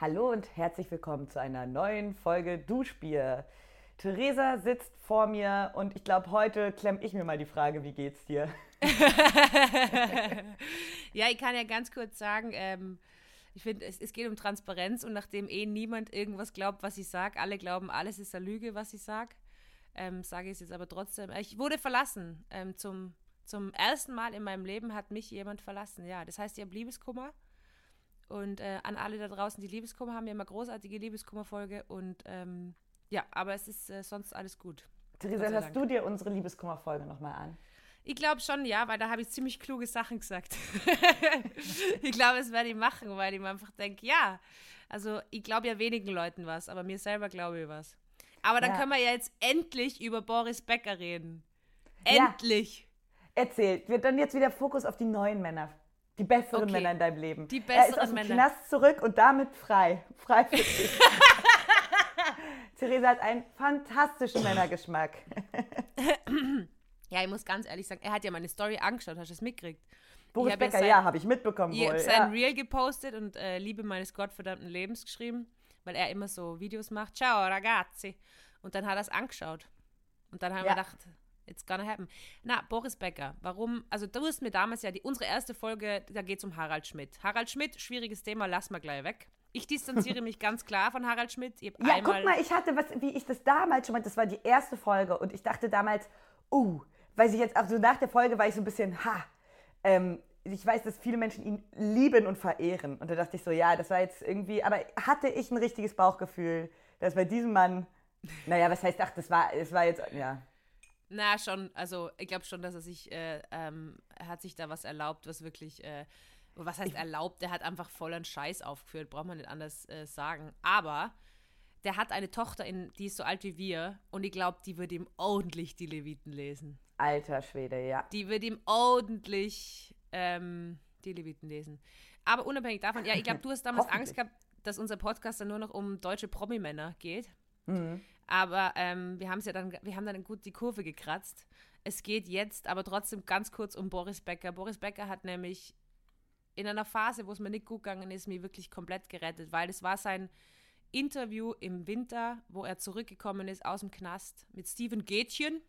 Hallo und herzlich willkommen zu einer neuen Folge Duschbier. Theresa sitzt vor mir und ich glaube, heute klemm ich mir mal die Frage, wie geht's dir? ja, ich kann ja ganz kurz sagen, ähm, ich finde, es, es, geht um Transparenz und nachdem eh niemand irgendwas glaubt, was ich sage, alle glauben, alles ist eine Lüge, was ich sage, ähm, sage ich es jetzt aber trotzdem. Ich wurde verlassen. Ähm, zum, zum ersten Mal in meinem Leben hat mich jemand verlassen. Ja, das heißt, ich habe Liebeskummer. Und äh, an alle da draußen, die Liebeskummer haben, wir immer großartige Liebeskummerfolge. Und ähm, ja, aber es ist äh, sonst alles gut. Theresa, hörst du dir unsere Liebeskummerfolge nochmal an? Ich glaube schon, ja, weil da habe ich ziemlich kluge Sachen gesagt. ich glaube, es werde ich machen, weil ich mir einfach denke, ja, also ich glaube ja wenigen Leuten was, aber mir selber glaube ich was. Aber dann ja. können wir ja jetzt endlich über Boris Becker reden. Endlich. Ja. Erzählt. Wird dann jetzt wieder Fokus auf die neuen Männer. Die besseren okay. Männer in deinem Leben. Die besseren er ist aus dem Männer. Knast zurück und damit frei. Frei für dich. Theresa hat einen fantastischen Männergeschmack. ja, ich muss ganz ehrlich sagen, er hat ja meine Story angeschaut. Hast du es mitgekriegt? Boris Becker, ja, habe ich mitbekommen. Ich habe sein ja. Reel gepostet und äh, Liebe meines gottverdammten Lebens geschrieben, weil er immer so Videos macht. Ciao, ragazzi. Und dann hat er es angeschaut. Und dann haben ja. wir gedacht, it's gonna happen. Na, Boris Becker, warum? Also, du hast mir damals ja die, unsere erste Folge, da geht es um Harald Schmidt. Harald Schmidt, schwieriges Thema, lass mal gleich weg. Ich distanziere mich ganz klar von Harald Schmidt. ja, guck mal, ich hatte was, wie ich das damals schon mal, das war die erste Folge und ich dachte damals, uh, weil ich jetzt auch so nach der Folge war ich so ein bisschen, ha, ähm, ich weiß, dass viele Menschen ihn lieben und verehren. Und da dachte ich so, ja, das war jetzt irgendwie, aber hatte ich ein richtiges Bauchgefühl, dass bei diesem Mann, naja, was heißt, ach, das war, es war jetzt, ja. Na, schon, also ich glaube schon, dass er sich, äh, ähm, er hat sich da was erlaubt, was wirklich, äh, was heißt erlaubt, der hat einfach vollen Scheiß aufgeführt, braucht man nicht anders äh, sagen. Aber der hat eine Tochter, in, die ist so alt wie wir und ich glaube, die wird ihm ordentlich die Leviten lesen. Alter Schwede, ja. Die wird ihm ordentlich ähm, die Leviten lesen. Aber unabhängig davon, ja, ich glaube, du hast damals Angst gehabt, dass unser Podcast dann nur noch um deutsche Promi-Männer geht. Mhm. Aber ähm, wir haben ja dann, wir haben dann gut die Kurve gekratzt. Es geht jetzt aber trotzdem ganz kurz um Boris Becker. Boris Becker hat nämlich in einer Phase, wo es mir nicht gut gegangen ist, mir wirklich komplett gerettet, weil es war sein Interview im Winter, wo er zurückgekommen ist aus dem Knast mit Steven Gätchen.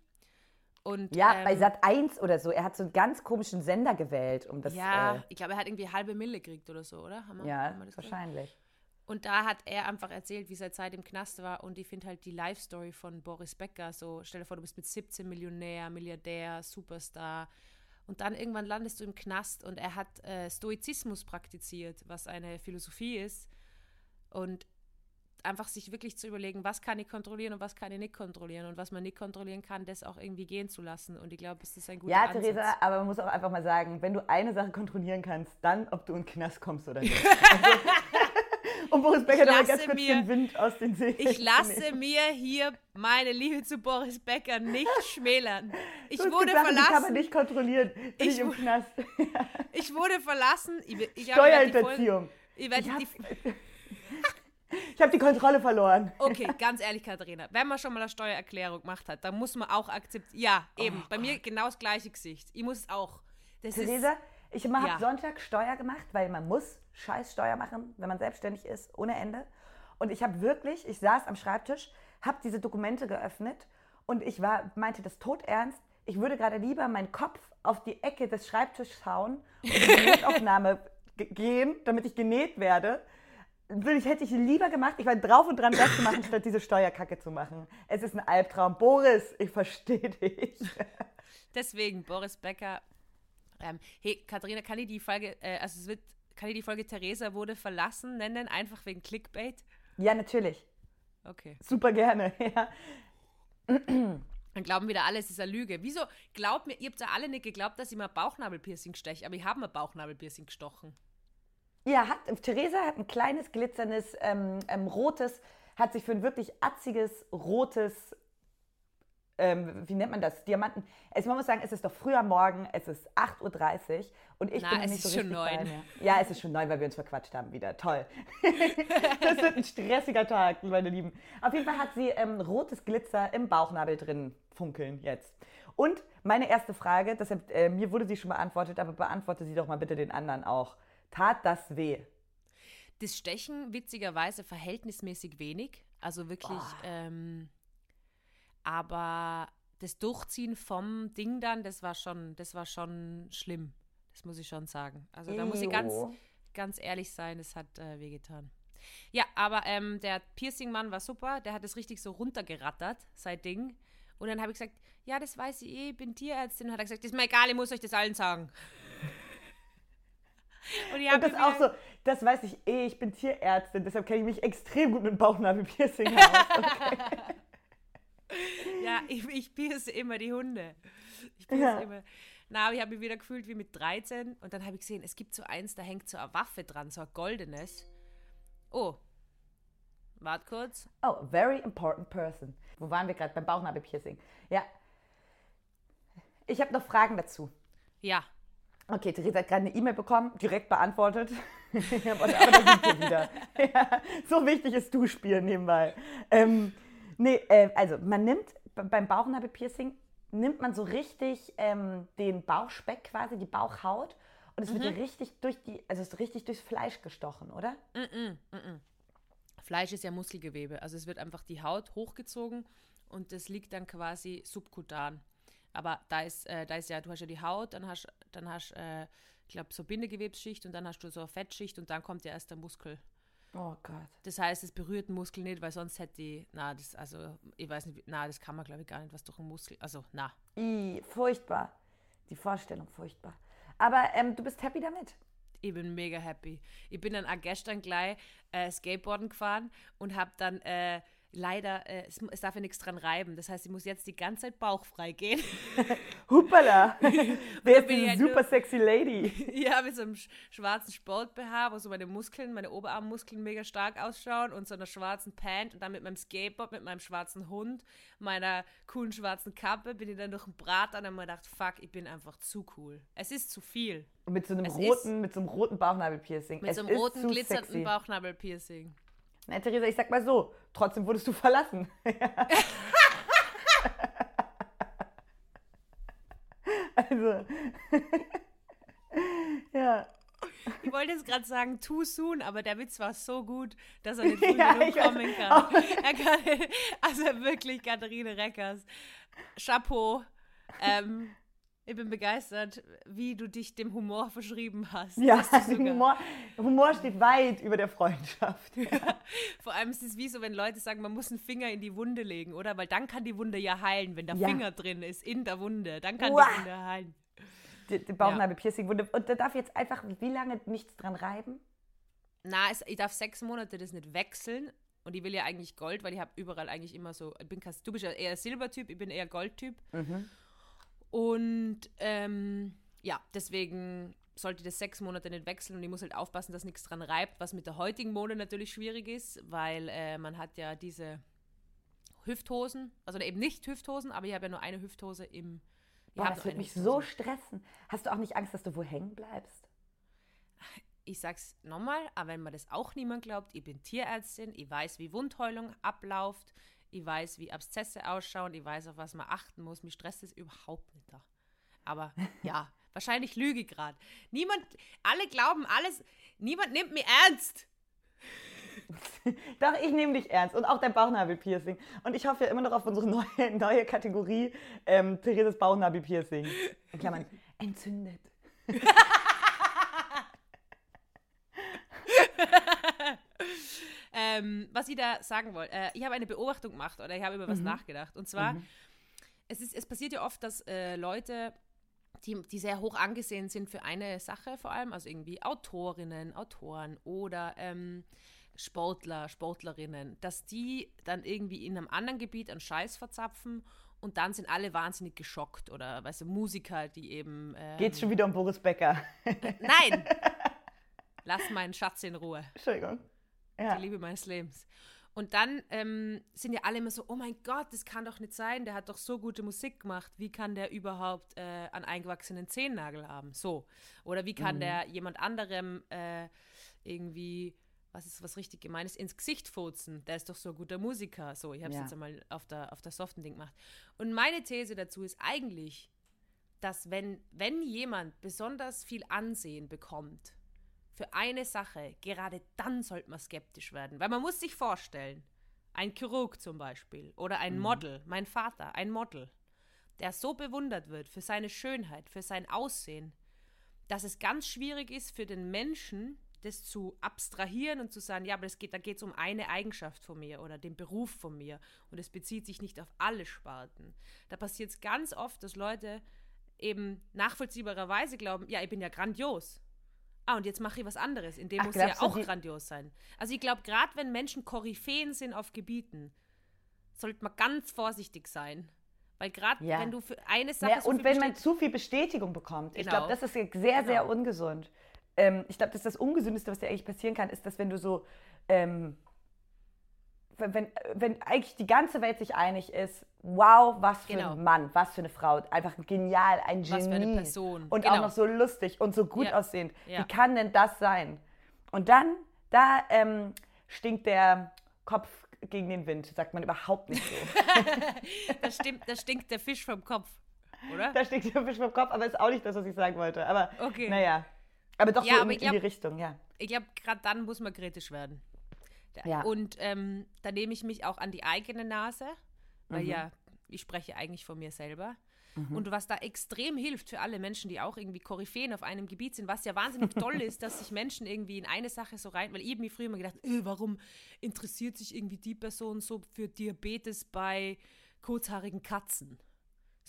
Und, ja, ähm, bei Sat 1 oder so. Er hat so einen ganz komischen Sender gewählt, um das. Ja, äh, ich glaube, er hat irgendwie halbe Mille gekriegt oder so, oder? Wir, ja, wahrscheinlich. Und da hat er einfach erzählt, wie seine Zeit im Knast war. Und ich finde halt die Life-Story von Boris Becker so: stell dir vor, du bist mit 17 Millionär, Milliardär, Superstar. Und dann irgendwann landest du im Knast und er hat äh, Stoizismus praktiziert, was eine Philosophie ist. Und einfach sich wirklich zu überlegen, was kann ich kontrollieren und was kann ich nicht kontrollieren und was man nicht kontrollieren kann, das auch irgendwie gehen zu lassen. Und ich glaube, es ist ein guter Ja, Ansatz. Theresa, aber man muss auch einfach mal sagen, wenn du eine Sache kontrollieren kannst, dann, ob du in den Knast kommst oder nicht. Also, und Boris Becker da ganz kurz mir, den Wind aus den Segeln. Ich lasse mir hier meine Liebe zu Boris Becker nicht schmälern. Ich wurde gesagt, verlassen. Die kann man nicht kontrollieren. Bin ich, ich im Knast. ich wurde verlassen. Ich, ich Steuerhinterziehung. Ich die, ich habe die Kontrolle verloren. Okay, ganz ehrlich, Katharina, wenn man schon mal eine Steuererklärung gemacht hat, dann muss man auch akzeptieren. Ja, eben. Oh, bei Gott. mir genau das gleiche Gesicht. Ich muss es auch. Das Theresa, ich habe ja. Sonntag Steuer gemacht, weil man muss scheiß Steuer machen, wenn man selbstständig ist, ohne Ende. Und ich habe wirklich, ich saß am Schreibtisch, habe diese Dokumente geöffnet und ich war, meinte das todernst. Ich würde gerade lieber meinen Kopf auf die Ecke des Schreibtisches hauen und in die Notaufnahme gehen, damit ich genäht werde, ich, hätte ich lieber gemacht. Ich war drauf und dran, das zu machen, statt diese Steuerkacke zu machen. Es ist ein Albtraum. Boris, ich verstehe dich. Deswegen, Boris Becker. Ähm, hey, Katharina, kann ich die Folge, äh, also es wird, kann ich die Folge Theresa wurde verlassen nennen, einfach wegen Clickbait? Ja, natürlich. Okay. Super gerne, ja. Dann glauben wieder alle, es ist eine Lüge. Wieso glaubt mir, ihr habt ja alle nicht geglaubt, dass ich mal Bauchnabelpiercing steche, aber ich habe mal Bauchnabelpiercing gestochen. Ja, hat, Theresa hat ein kleines, glitzerndes, ähm, ähm, rotes, hat sich für ein wirklich atziges, rotes, ähm, wie nennt man das, Diamanten. Es, man muss sagen, es ist doch früher Morgen, es ist 8.30 Uhr und ich Na, bin es nicht ist so schon neun. Ja, es ist schon neun, weil wir uns verquatscht haben wieder. Toll. das wird ein stressiger Tag, meine Lieben. Auf jeden Fall hat sie ähm, rotes Glitzer im Bauchnabel drin funkeln jetzt. Und meine erste Frage, deshalb, äh, mir wurde sie schon beantwortet, aber beantworte sie doch mal bitte den anderen auch. Tat das weh? das Stechen witzigerweise verhältnismäßig wenig. Also wirklich, ähm, aber das Durchziehen vom Ding dann, das war schon, das war schon schlimm. Das muss ich schon sagen. Also da muss ich ganz, ganz ehrlich sein, es hat äh, wehgetan. Ja, aber ähm, der Piercing-Mann war super, der hat es richtig so runtergerattert, sein Ding. Und dann habe ich gesagt, ja, das weiß ich eh, ich bin Tierärztin. Und hat er gesagt, das ist mir egal, ich muss euch das allen sagen. Und, und das auch so, das weiß ich eh, ich bin Tierärztin, deshalb kenne ich mich extrem gut mit Bauchnabelpiercing aus. Okay. Ja, ich, ich pierce immer die Hunde. Ich pierce ja. immer. Na, aber ich habe mich wieder gefühlt wie mit 13 und dann habe ich gesehen, es gibt so eins, da hängt so eine Waffe dran, so ein goldenes. Oh. Wart kurz. Oh, very important person. Wo waren wir gerade? Beim Bauchnabelpiercing. Ja. Ich habe noch Fragen dazu. Ja. Okay, Theresa hat gerade eine E-Mail bekommen, direkt beantwortet. aber da sind wir wieder. Ja, so wichtig ist Duschspiel nebenbei. Ähm, nee, äh, also man nimmt beim Bauchnabelpiercing nimmt man so richtig ähm, den Bauchspeck quasi, die Bauchhaut und es mhm. wird richtig durch die, also es ist richtig durchs Fleisch gestochen, oder? Mm -mm, mm Fleisch ist ja Muskelgewebe, also es wird einfach die Haut hochgezogen und das liegt dann quasi subkutan. Aber da ist, äh, da ist ja, du hast ja die Haut, dann hast, dann hast, äh, ich glaube, so Bindegewebsschicht und dann hast du so eine Fettschicht und dann kommt ja erst der Muskel. Oh Gott. Das heißt, es berührt den Muskel nicht, weil sonst hätte die, na, das, also, ich weiß nicht, na, das kann man glaube ich gar nicht, was durch einen Muskel, also, na. I, furchtbar. Die Vorstellung furchtbar. Aber ähm, du bist happy damit? Ich bin mega happy. Ich bin dann auch gestern gleich äh, Skateboarden gefahren und habe dann äh, leider, äh, es, es, darf ja nichts dran reiben. Das heißt, ich muss jetzt die ganze Zeit bauchfrei gehen. Huppala! Wer ist diese halt super sexy Lady? ja, mit so einem schwarzen Sport-BH, wo so meine Muskeln, meine Oberarmmuskeln mega stark ausschauen und so einer schwarzen Pant und dann mit meinem Skateboard, mit meinem schwarzen Hund, meiner coolen schwarzen Kappe bin ich dann durch den Brat an und mir gedacht, fuck, ich bin einfach zu cool. Es ist zu viel. Und mit so einem es roten, mit so einem roten Bauchnabelpiercing. Mit es so einem roten, glitzernden Bauchnabelpiercing. Na, Theresa, ich sag mal so, trotzdem wurdest du verlassen. also, ja. Ich wollte jetzt gerade sagen, too soon, aber der Witz war so gut, dass er nicht früh ja, kommen kann. Kann. Also wirklich, Katharine Reckers. Chapeau. Ähm, ich bin begeistert, wie du dich dem Humor verschrieben hast. Ja, Humor, Humor steht weit über der Freundschaft. Ja. Vor allem ist es wie so, wenn Leute sagen, man muss einen Finger in die Wunde legen, oder? Weil dann kann die Wunde ja heilen, wenn der ja. Finger drin ist in der Wunde. Dann kann Uah. die Wunde heilen. Die, die Bauchnabel-Piercing-Wunde. Und da darf jetzt einfach wie lange nichts dran reiben? Na, es, ich darf sechs Monate das nicht wechseln. Und ich will ja eigentlich Gold, weil ich habe überall eigentlich immer so, ich bin, du bist ja eher Silbertyp, ich bin eher Goldtyp. Mhm. Und ähm, ja, deswegen sollte das sechs Monate nicht wechseln und ich muss halt aufpassen, dass nichts dran reibt, was mit der heutigen Mode natürlich schwierig ist, weil äh, man hat ja diese Hüfthosen, also eben nicht Hüfthosen, aber ich habe ja nur eine Hüfthose im. Boah, das wird mich so stressen. Hast du auch nicht Angst, dass du wo hängen bleibst? Ich sag's nochmal, aber wenn man das auch niemand glaubt, ich bin Tierärztin, ich weiß, wie Wundheulung abläuft, ich weiß, wie Abszesse ausschauen, ich weiß, auf was man achten muss. Mir stresst es überhaupt nicht da. Aber ja, wahrscheinlich lüge gerade. Niemand, alle glauben alles, niemand nimmt mich ernst. Doch, ich nehme dich ernst. Und auch dein Bauchnabelpiercing. Und ich hoffe ja immer noch auf unsere neue, neue Kategorie, ähm, Thereses Bauchnabelpiercing. In Klammern, entzündet. Ähm, was ich da sagen wollte, äh, ich habe eine Beobachtung gemacht oder ich habe über was mhm. nachgedacht. Und zwar, mhm. es, ist, es passiert ja oft, dass äh, Leute, die, die sehr hoch angesehen sind für eine Sache vor allem, also irgendwie Autorinnen, Autoren oder ähm, Sportler, Sportlerinnen, dass die dann irgendwie in einem anderen Gebiet einen Scheiß verzapfen und dann sind alle wahnsinnig geschockt oder weißt du, Musiker, die eben. Ähm, Geht's schon wieder um Boris Becker? Nein! Lass meinen Schatz in Ruhe. Entschuldigung. Ja. Die Liebe meines Lebens. Und dann ähm, sind ja alle immer so, oh mein Gott, das kann doch nicht sein, der hat doch so gute Musik gemacht. Wie kann der überhaupt äh, einen eingewachsenen Zehennagel haben? So. Oder wie kann mhm. der jemand anderem äh, irgendwie, was ist was richtig gemeines, ins Gesicht furzen? Der ist doch so ein guter Musiker. So, ich habe es ja. jetzt einmal auf der, auf der soften Ding gemacht. Und meine These dazu ist eigentlich, dass wenn, wenn jemand besonders viel Ansehen bekommt, für eine Sache, gerade dann sollte man skeptisch werden. Weil man muss sich vorstellen, ein Chirurg zum Beispiel oder ein mhm. Model, mein Vater, ein Model, der so bewundert wird für seine Schönheit, für sein Aussehen, dass es ganz schwierig ist für den Menschen, das zu abstrahieren und zu sagen, ja, aber das geht, da geht es um eine Eigenschaft von mir oder den Beruf von mir und es bezieht sich nicht auf alle Sparten. Da passiert es ganz oft, dass Leute eben nachvollziehbarerweise glauben, ja, ich bin ja grandios. Ah, und jetzt mache ich was anderes. In dem Ach, muss ja auch grandios sein. Also ich glaube, gerade wenn Menschen Koryphäen sind auf Gebieten, sollte man ganz vorsichtig sein. Weil gerade ja. wenn du für eine Sache. Ja, so und wenn man zu viel Bestätigung bekommt. Genau. Ich glaube, das ist sehr, genau. sehr ungesund. Ähm, ich glaube, das ist das Ungesündeste, was dir eigentlich passieren kann, ist, dass wenn du so. Ähm, wenn, wenn eigentlich die ganze Welt sich einig ist, wow, was für genau. ein Mann, was für eine Frau, einfach genial, ein Genie. Was für eine Person. Und genau. auch noch so lustig und so gut ja. aussehend. Ja. Wie kann denn das sein? Und dann, da ähm, stinkt der Kopf gegen den Wind, sagt man überhaupt nicht so. da, stimmt, da stinkt der Fisch vom Kopf, oder? Da stinkt der Fisch vom Kopf, aber ist auch nicht das, was ich sagen wollte. Aber okay. naja. Aber doch ja, so in, glaub, in, die Richtung, ja. Ich glaube, gerade dann muss man kritisch werden. Ja. Und ähm, da nehme ich mich auch an die eigene Nase, weil mhm. ja, ich spreche eigentlich von mir selber. Mhm. Und was da extrem hilft für alle Menschen, die auch irgendwie Koryphäen auf einem Gebiet sind, was ja wahnsinnig toll ist, dass sich Menschen irgendwie in eine Sache so rein, weil ich mir früher immer gedacht, äh, warum interessiert sich irgendwie die Person so für Diabetes bei kurzhaarigen Katzen?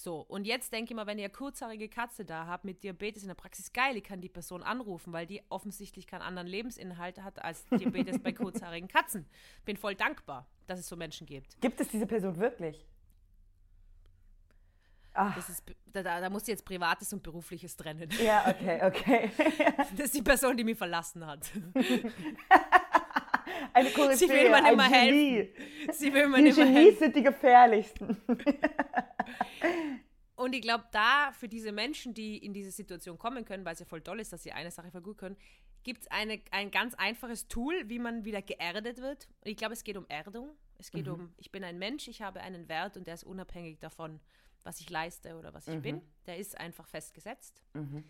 So, und jetzt denke ich mal, wenn ihr eine kurzhaarige Katze da habt mit Diabetes in der Praxis, geil, ich kann die Person anrufen, weil die offensichtlich keinen anderen Lebensinhalt hat als Diabetes bei kurzhaarigen Katzen. Bin voll dankbar, dass es so Menschen gibt. Gibt es diese Person wirklich? Das ist, da, da musst du jetzt Privates und Berufliches trennen. Ja, okay, okay. das ist die Person, die mich verlassen hat. Eine Koryphäe, Sie will mir nicht mehr helfen. Sie will mir die mehr Genies helfen. sind die gefährlichsten. Und ich glaube, da für diese Menschen, die in diese Situation kommen können, weil es ja voll toll ist, dass sie eine Sache voll gut können, gibt es ein ganz einfaches Tool, wie man wieder geerdet wird. Und ich glaube, es geht um Erdung. Es geht mhm. um, ich bin ein Mensch, ich habe einen Wert und der ist unabhängig davon, was ich leiste oder was ich mhm. bin. Der ist einfach festgesetzt. Mhm.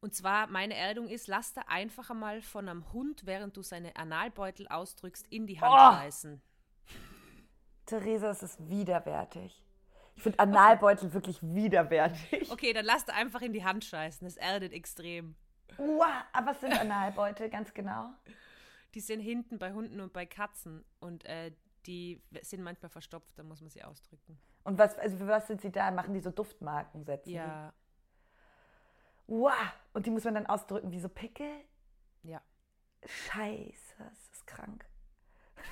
Und zwar, meine Erdung ist, lass da einfach einmal von einem Hund, während du seine Analbeutel ausdrückst, in die Hand oh. reißen. Theresa, es ist widerwärtig. Ich finde Analbeutel okay. wirklich widerwärtig. Okay, dann lass da einfach in die Hand scheißen. Das erdet extrem. Wow, aber was sind Analbeutel ganz genau? Die sind hinten bei Hunden und bei Katzen. Und äh, die sind manchmal verstopft, da muss man sie ausdrücken. Und was, also für was sind sie da? Machen die so Duftmarkensätze? Ja, Wow! Und die muss man dann ausdrücken wie so Pickel? Ja. Scheiße, das ist krank.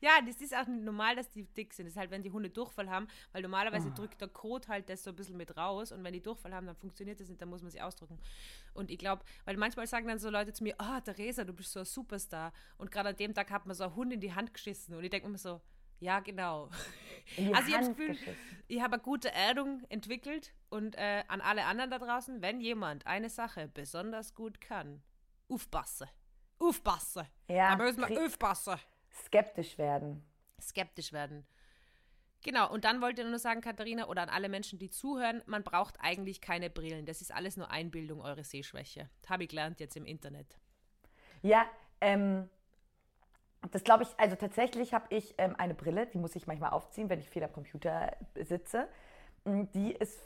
Ja, das ist auch normal, dass die dick sind. Das ist halt, wenn die Hunde Durchfall haben, weil normalerweise oh. drückt der Kot halt das so ein bisschen mit raus und wenn die Durchfall haben, dann funktioniert das nicht, dann muss man sie ausdrücken. Und ich glaube, weil manchmal sagen dann so Leute zu mir, oh, Theresa, du bist so ein Superstar. Und gerade an dem Tag hat man so einen Hund in die Hand geschissen und ich denke mir so, ja, genau. Also ich habe das Gefühl, ich habe eine gute Erdung entwickelt und äh, an alle anderen da draußen, wenn jemand eine Sache besonders gut kann, aufpassen. Aufpassen. Ja, da müssen wir aufpassen. Skeptisch werden. Skeptisch werden. Genau, und dann wollte ich nur sagen, Katharina, oder an alle Menschen, die zuhören, man braucht eigentlich keine Brillen. Das ist alles nur Einbildung, eure Sehschwäche. Habe ich gelernt jetzt im Internet. Ja, ähm, das glaube ich, also tatsächlich habe ich ähm, eine Brille, die muss ich manchmal aufziehen, wenn ich viel am Computer sitze. Mm, die ist,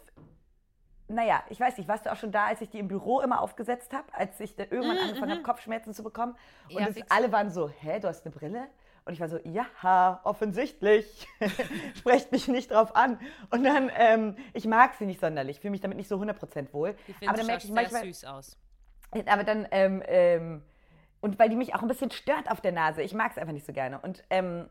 naja, ich weiß nicht, warst du auch schon da, als ich die im Büro immer aufgesetzt habe, als ich irgendwann mm, angefangen habe, mhm. Kopfschmerzen zu bekommen? Und ja, das, alle waren so, hä, du hast eine Brille? Und ich war so, ja, offensichtlich. Sprecht mich nicht drauf an. Und dann, ähm, ich mag sie nicht sonderlich, fühle mich damit nicht so 100% wohl. Ich aber dann merke ich manchmal, süß aus. Aber dann, ähm, ähm, und weil die mich auch ein bisschen stört auf der Nase. Ich mag es einfach nicht so gerne. Und ähm,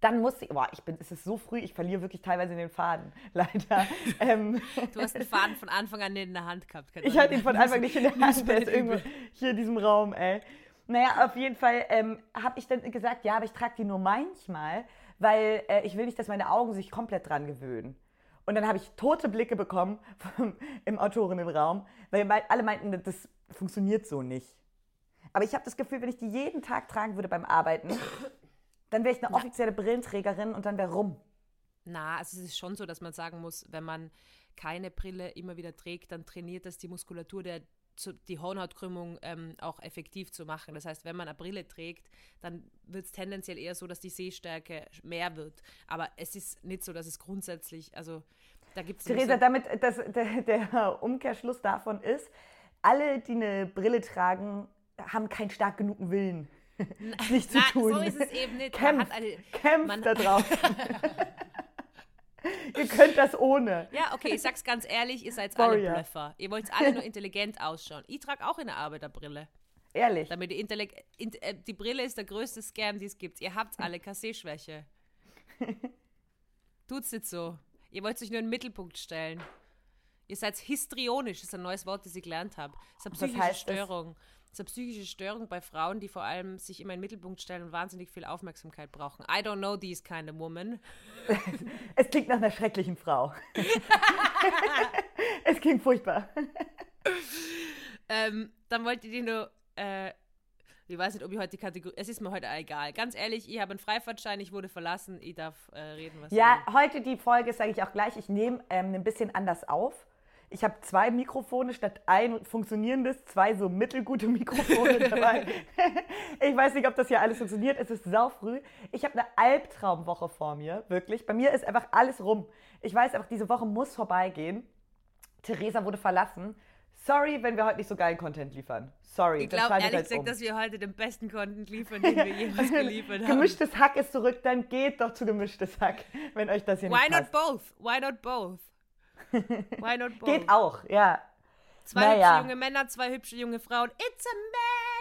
dann muss ich, boah, ich bin, es ist so früh, ich verliere wirklich teilweise den Faden, leider. ähm, du hast den Faden von Anfang an in der Hand gehabt. Ich hatte ihn von Anfang nicht in der Hand, der ist irgendwo hier in diesem Raum, ey. Naja, auf jeden Fall ähm, habe ich dann gesagt, ja, aber ich trage die nur manchmal, weil äh, ich will nicht, dass meine Augen sich komplett dran gewöhnen. Und dann habe ich tote Blicke bekommen vom, im Autorinnenraum, weil alle meinten, das funktioniert so nicht. Aber ich habe das Gefühl, wenn ich die jeden Tag tragen würde beim Arbeiten, dann wäre ich eine offizielle Brillenträgerin und dann wäre rum. Na, also es ist schon so, dass man sagen muss, wenn man keine Brille immer wieder trägt, dann trainiert das die Muskulatur der die Hornhautkrümmung ähm, auch effektiv zu machen. Das heißt, wenn man eine Brille trägt, dann wird es tendenziell eher so, dass die Sehstärke mehr wird. Aber es ist nicht so, dass es grundsätzlich, also da gibt es. Theresa, damit das, der, der Umkehrschluss davon ist, alle, die eine Brille tragen, haben keinen stark genugen Willen. nicht zu Na, tun. So ist es eben nicht. Kämpft, eine, kämpft da drauf. ihr könnt das ohne. Ja, okay, ich sag's ganz ehrlich, ihr seid alle Blöffer. Ihr wollt alle nur intelligent ausschauen. Ich trage auch eine Arbeiterbrille. Ehrlich? Damit die, Intellekt in, äh, die Brille ist der größte Scam, den es gibt. Ihr habt alle Kassé-Schwäche. Tut's nicht so. Ihr wollt sich nur in den Mittelpunkt stellen. Ihr seid histrionisch, das ist ein neues Wort, das ich gelernt habe. Das ist eine psychische heißt Störung. Das? Das ist eine psychische Störung bei Frauen, die vor allem sich immer in den Mittelpunkt stellen und wahnsinnig viel Aufmerksamkeit brauchen. I don't know these kind of woman. es klingt nach einer schrecklichen Frau. es klingt furchtbar. ähm, dann wollte ich nur, äh, ich weiß nicht, ob ich heute die Kategorie, es ist mir heute egal. Ganz ehrlich, ich habe einen Freifahrtschein, ich wurde verlassen, ich darf äh, reden, was Ja, heute die Folge sage ich auch gleich, ich nehme ähm, ein bisschen anders auf ich habe zwei Mikrofone statt ein funktionierendes, zwei so mittelgute Mikrofone dabei. ich weiß nicht, ob das hier alles funktioniert. Es ist saufrüh. Ich habe eine Albtraumwoche vor mir, wirklich. Bei mir ist einfach alles rum. Ich weiß einfach, diese Woche muss vorbeigehen. Theresa wurde verlassen. Sorry, wenn wir heute nicht so geilen Content liefern. Sorry. Ich glaube ehrlich gesagt, um. dass wir heute den besten Content liefern, den wir jemals geliefert haben. Gemischtes Hack ist zurück, dann geht doch zu gemischtes Hack, wenn euch das hier Why nicht passt. Why not both? Why not both? Why not both? Geht auch, ja. Zwei naja. hübsche junge Männer, zwei hübsche junge Frauen. It's a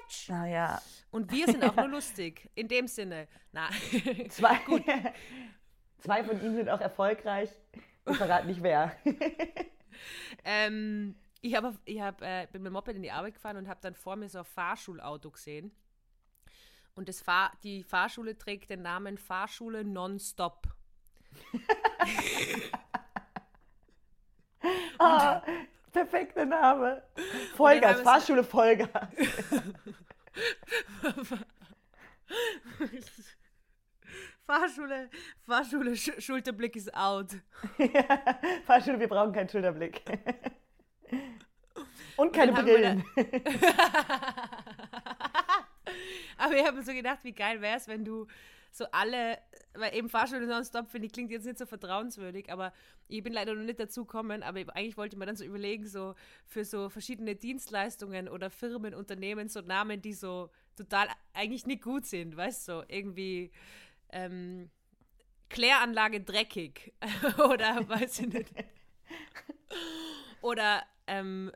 match! Naja. Und wir sind auch nur lustig. In dem Sinne. Na. Zwei, Gut. zwei von ihnen sind auch erfolgreich. Ich verrate nicht wer. ähm, ich, hab, ich hab, äh, bin mit dem Moped in die Arbeit gefahren und habe dann vor mir so ein Fahrschulauto gesehen. Und das Fahr die Fahrschule trägt den Namen Fahrschule Nonstop. Ah, perfekter Name. Vollgas, Fahrschule Vollgas. Fahrschule, Fahrschule, Sch Schulterblick ist out. ja, Fahrschule, wir brauchen keinen Schulterblick. Und keine Brillen. Aber ich habe mir so gedacht, wie geil wäre es, wenn du so alle, weil eben Fahrschule nonstop finde ich, klingt jetzt nicht so vertrauenswürdig, aber ich bin leider noch nicht dazu gekommen, aber eigentlich wollte ich mir dann so überlegen, so für so verschiedene Dienstleistungen oder Firmen, Unternehmen, so Namen, die so total eigentlich nicht gut sind, weißt du, so irgendwie ähm, Kläranlage dreckig oder weiß ich nicht. Oder ähm,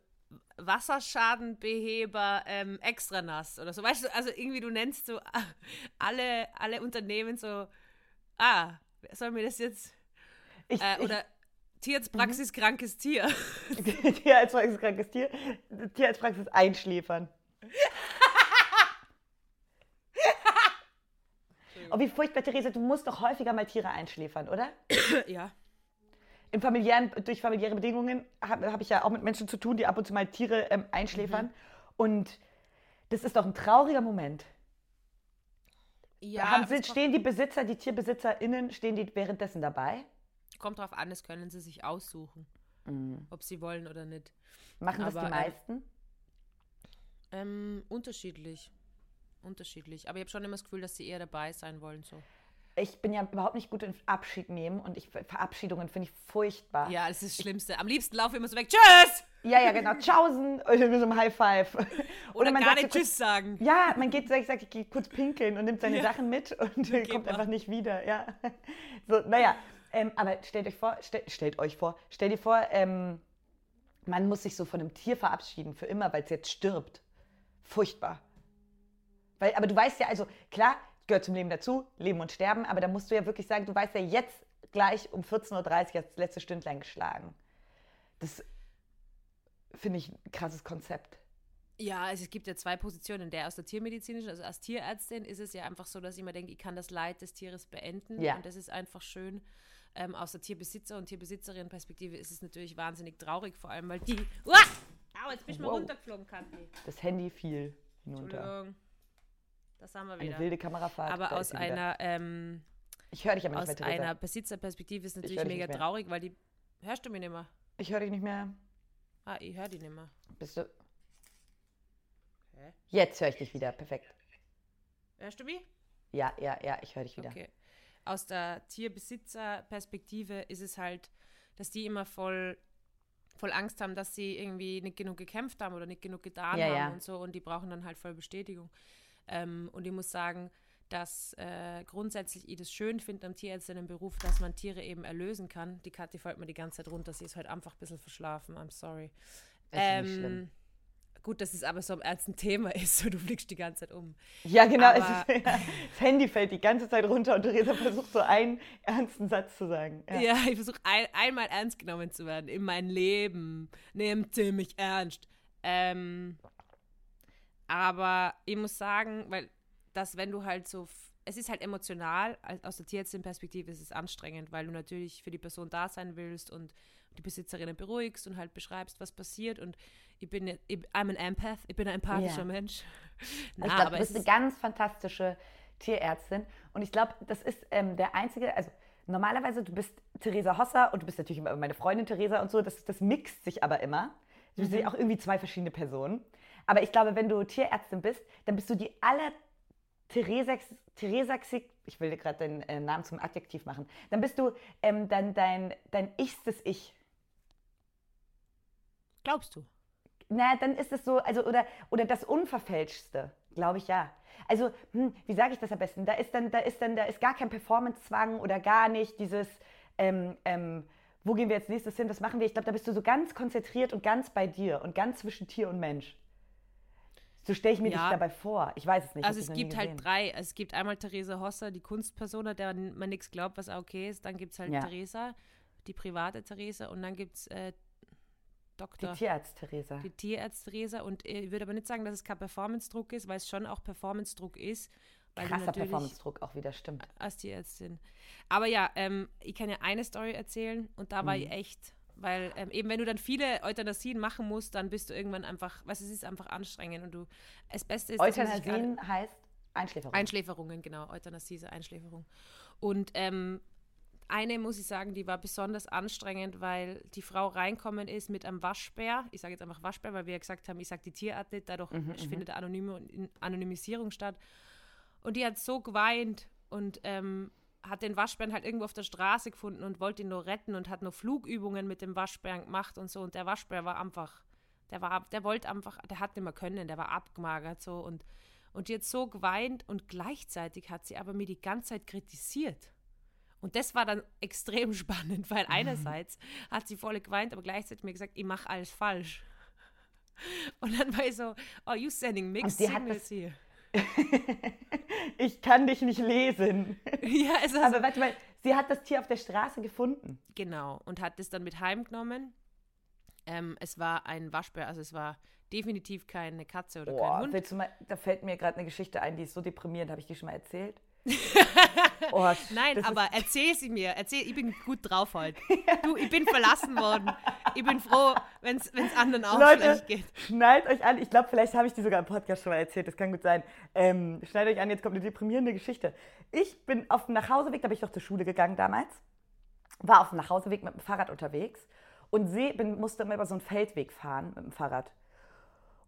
Wasserschadenbeheber ähm, extra nass oder so. Weißt du, also irgendwie du nennst so alle, alle Unternehmen so, ah, soll mir das jetzt, ich, äh, oder ich, Tierarztpraxis mhm. krankes Tier. Tierarztpraxis krankes Tier, Tierarztpraxis einschläfern. oh, wie furchtbar, Theresa, du musst doch häufiger mal Tiere einschläfern, oder? Ja im familiären, durch familiäre Bedingungen habe hab ich ja auch mit Menschen zu tun, die ab und zu mal Tiere ähm, einschläfern. Mhm. Und das ist doch ein trauriger Moment. Ja. Haben, sind, stehen die Besitzer, die TierbesitzerInnen, stehen die währenddessen dabei? Kommt drauf an, das können sie sich aussuchen, mhm. ob sie wollen oder nicht. Machen Aber, das die meisten? Ähm, unterschiedlich. Unterschiedlich. Aber ich habe schon immer das Gefühl, dass sie eher dabei sein wollen. So ich bin ja überhaupt nicht gut in Abschied nehmen und ich, Verabschiedungen finde ich furchtbar. Ja, das ist das Schlimmste. Am liebsten laufe ich immer so weg. Tschüss! Ja, ja, genau. Tschaußen. Oder mit so einem High Five. Oder, Oder man gar nicht so Tschüss sagen. Ja, man geht, ich sag, ich gehe kurz pinkeln und nimmt seine ja. Sachen mit und Geht kommt einfach nicht wieder. Ja. So, naja. Ähm, aber stellt euch vor, stell, stellt euch vor, stell dir vor, ähm, man muss sich so von einem Tier verabschieden für immer, weil es jetzt stirbt. Furchtbar. Weil, aber du weißt ja, also klar, gehört zum Leben dazu, Leben und Sterben, aber da musst du ja wirklich sagen, du weißt ja jetzt gleich um 14.30 Uhr das letzte Stündlein geschlagen. Das finde ich ein krasses Konzept. Ja, also es gibt ja zwei Positionen. Der aus der tiermedizinischen, also als Tierärztin ist es ja einfach so, dass ich immer denke, ich kann das Leid des Tieres beenden. Ja. Und das ist einfach schön. Ähm, aus der Tierbesitzer- und Tierbesitzerin-Perspektive ist es natürlich wahnsinnig traurig, vor allem weil die. Uah! Au, jetzt bin ich wow. mal runtergeflogen, Kanti. Das Handy fiel hinunter. Entschuldigung. Das haben wir wieder. Eine wilde Kamerafahrt. Aber aus einer, ähm, ich höre dich aber nicht aus mehr, einer Besitzerperspektive ist natürlich mega traurig, weil die, hörst du mich nicht mehr? Ich höre dich nicht mehr. Ah, ich höre dich nicht mehr. Bist du, Hä? Jetzt höre ich dich wieder, perfekt. Hörst du mich? Ja, ja, ja, ich höre dich wieder. Okay. Aus der Tierbesitzerperspektive ist es halt, dass die immer voll, voll Angst haben, dass sie irgendwie nicht genug gekämpft haben oder nicht genug getan ja, haben ja. und so und die brauchen dann halt voll Bestätigung. Ähm, und ich muss sagen, dass äh, grundsätzlich ich das schön finde am Tierärztinnen Beruf, dass man Tiere eben erlösen kann. Die Kathi fällt mir die ganze Zeit runter, sie ist heute einfach ein bisschen verschlafen, I'm sorry. Ähm, gut, dass es aber so ein ernstes Thema ist, so du fliegst die ganze Zeit um. Ja, genau, ist, ja, das Handy fällt die ganze Zeit runter und Theresa versucht so einen ernsten Satz zu sagen. Ja, ja ich versuche ein, einmal ernst genommen zu werden in mein Leben. Nehmt mich ernst. Ähm, aber ich muss sagen, weil dass wenn du halt so, es ist halt emotional, aus der Tierärztin-Perspektive ist es anstrengend, weil du natürlich für die Person da sein willst und die Besitzerinnen beruhigst und halt beschreibst, was passiert und ich bin, ich, I'm an Empath, ich bin ein empathischer yeah. Mensch. Na, ich glaube, du bist eine ganz fantastische Tierärztin und ich glaube, das ist ähm, der einzige, also normalerweise, du bist Theresa Hosser und du bist natürlich immer meine Freundin Theresa und so, das, das mixt sich aber immer. Du mhm. bist auch irgendwie zwei verschiedene Personen. Aber ich glaube, wenn du Tierärztin bist, dann bist du die aller Theresaxig, ich will dir gerade den äh, Namen zum Adjektiv machen, dann bist du ähm, dann dein, dein ichstes Ich. Glaubst du? Na, dann ist es so, also oder, oder das Unverfälschtste, glaube ich ja. Also, hm, wie sage ich das am besten? Da ist dann, da ist dann, da ist gar kein Performance-Zwang oder gar nicht dieses, ähm, ähm, wo gehen wir jetzt nächstes hin, das machen wir. Ich glaube, da bist du so ganz konzentriert und ganz bei dir und ganz zwischen Tier und Mensch. So stelle ich mir ja. dich dabei vor. Ich weiß es nicht. Also es gibt halt drei. Es gibt einmal Theresa Hosser, die Kunstpersona, der man nichts glaubt, was auch okay ist. Dann gibt es halt ja. Theresa, die private Theresa. Und dann gibt es äh, Dr. Die Tierarzt Theresa. Die Tierarzt Theresa. Und ich würde aber nicht sagen, dass es kein Performance-Druck ist, weil es schon auch Performance-Druck ist. Krasser Performance-Druck auch wieder, stimmt. Als Tierärztin. Aber ja, ähm, ich kann ja eine Story erzählen und da war mhm. ich echt weil ähm, eben, wenn du dann viele Euthanasien machen musst, dann bist du irgendwann einfach, was es ist einfach anstrengend und du, das Beste ist... Euthanasien heißt Einschläferung. Einschläferungen, genau, Euthanasie ist Einschläferung. Und ähm, eine muss ich sagen, die war besonders anstrengend, weil die Frau reinkommen ist mit einem Waschbär. Ich sage jetzt einfach Waschbär, weil wir ja gesagt haben, ich sage die Tierart nicht, dadurch mhm, mhm. findet Anonyme, Anonymisierung statt. Und die hat so geweint und ähm, hat den Waschbären halt irgendwo auf der Straße gefunden und wollte ihn nur retten und hat nur Flugübungen mit dem Waschbären gemacht und so. Und der Waschbär war einfach, der war, der wollte einfach, der hat nicht mehr können, der war abgemagert so und, und die hat so geweint und gleichzeitig hat sie aber mir die ganze Zeit kritisiert. Und das war dann extrem spannend, weil einerseits hat sie voll geweint, aber gleichzeitig mir gesagt, ich mache alles falsch. Und dann war ich so, oh, you sending mixed signals here. ich kann dich nicht lesen. Ja, es ist Aber warte mal, sie hat das Tier auf der Straße gefunden. Genau, und hat es dann mit heimgenommen. Ähm, es war ein Waschbär, also es war definitiv keine Katze oder Boah, kein Hund. Mal, da fällt mir gerade eine Geschichte ein, die ist so deprimierend, habe ich die schon mal erzählt? oh, Nein, aber erzähl sie mir. Erzähl, ich bin gut drauf heute. Du, ich bin verlassen worden. Ich bin froh, wenn es anderen auch Leute, schlecht geht. Schnallt euch an. Ich glaube, vielleicht habe ich die sogar im Podcast schon mal erzählt. Das kann gut sein. Ähm, schneidet euch an, jetzt kommt eine deprimierende Geschichte. Ich bin auf dem Nachhauseweg, da bin ich doch zur Schule gegangen damals. War auf dem Nachhauseweg mit dem Fahrrad unterwegs und seh, bin, musste immer über so einen Feldweg fahren mit dem Fahrrad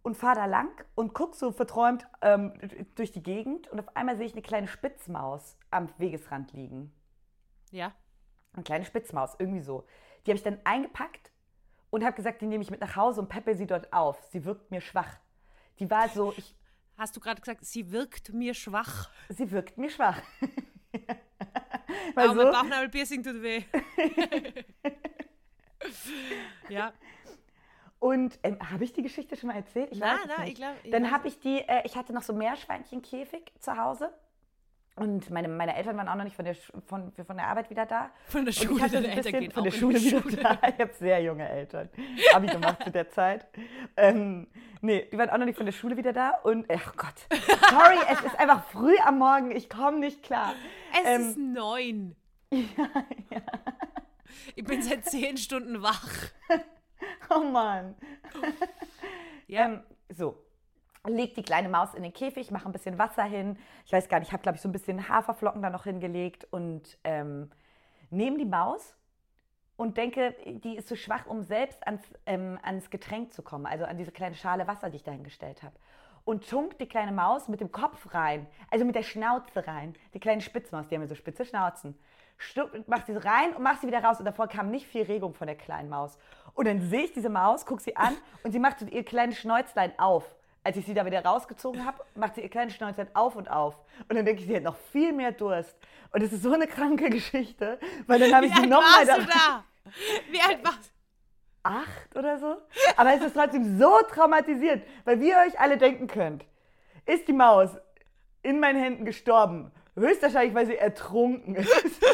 und fahre da lang und gucke so verträumt ähm, durch die Gegend und auf einmal sehe ich eine kleine Spitzmaus am Wegesrand liegen. Ja. Eine kleine Spitzmaus, irgendwie so. Die habe ich dann eingepackt und habe gesagt, die nehme ich mit nach Hause und peppe sie dort auf. Sie wirkt mir schwach. Die war so, ich. Hast du gerade gesagt, sie wirkt mir schwach? Sie wirkt mir schwach. Weil oh, so, mein Bauchnabelpiercing tut weh. ja. Und ähm, habe ich die Geschichte schon mal erzählt? Ich nein, nein, ich glaube. Dann habe ich die, äh, ich hatte noch so Meerschweinchenkäfig zu Hause. Und meine, meine Eltern waren auch noch nicht von der, von, von der Arbeit wieder da. Von der Schule, deine Eltern gehen Von der Schule wieder Schule. da. Ich habe sehr junge Eltern. Abi gemacht zu der Zeit. Ähm, nee, die waren auch noch nicht von der Schule wieder da. Und, ach Gott, sorry, es ist einfach früh am Morgen. Ich komme nicht klar. Es ähm, ist neun. Ja, ja. Ich bin seit zehn Stunden wach. Oh Mann. ja. Ähm, so, leg die kleine Maus in den Käfig, mache ein bisschen Wasser hin. Ich weiß gar nicht, ich habe, glaube ich, so ein bisschen Haferflocken da noch hingelegt und ähm, nehme die Maus und denke, die ist zu so schwach, um selbst ans, ähm, ans Getränk zu kommen, also an diese kleine Schale Wasser, die ich dahingestellt habe. und tunkt die kleine Maus mit dem Kopf rein, also mit der Schnauze rein. Die kleine Spitzmaus, die haben ja so spitze Schnauzen. Macht sie rein und macht sie wieder raus. Und davor kam nicht viel Regung von der kleinen Maus. Und dann sehe ich diese Maus, gucke sie an und sie macht so ihr kleines Schnäuzlein auf. Als ich sie da wieder rausgezogen habe, macht sie ihr kleines Schnäuzlein auf und auf. Und dann denke ich, sie hat noch viel mehr Durst. Und es ist so eine kranke Geschichte, weil dann habe ich sie nochmal da. da? Wie alt warst du? acht oder so. Aber es ist trotzdem so traumatisierend, weil wie ihr euch alle denken könnt, ist die Maus in meinen Händen gestorben. Höchstwahrscheinlich, weil sie ertrunken ist.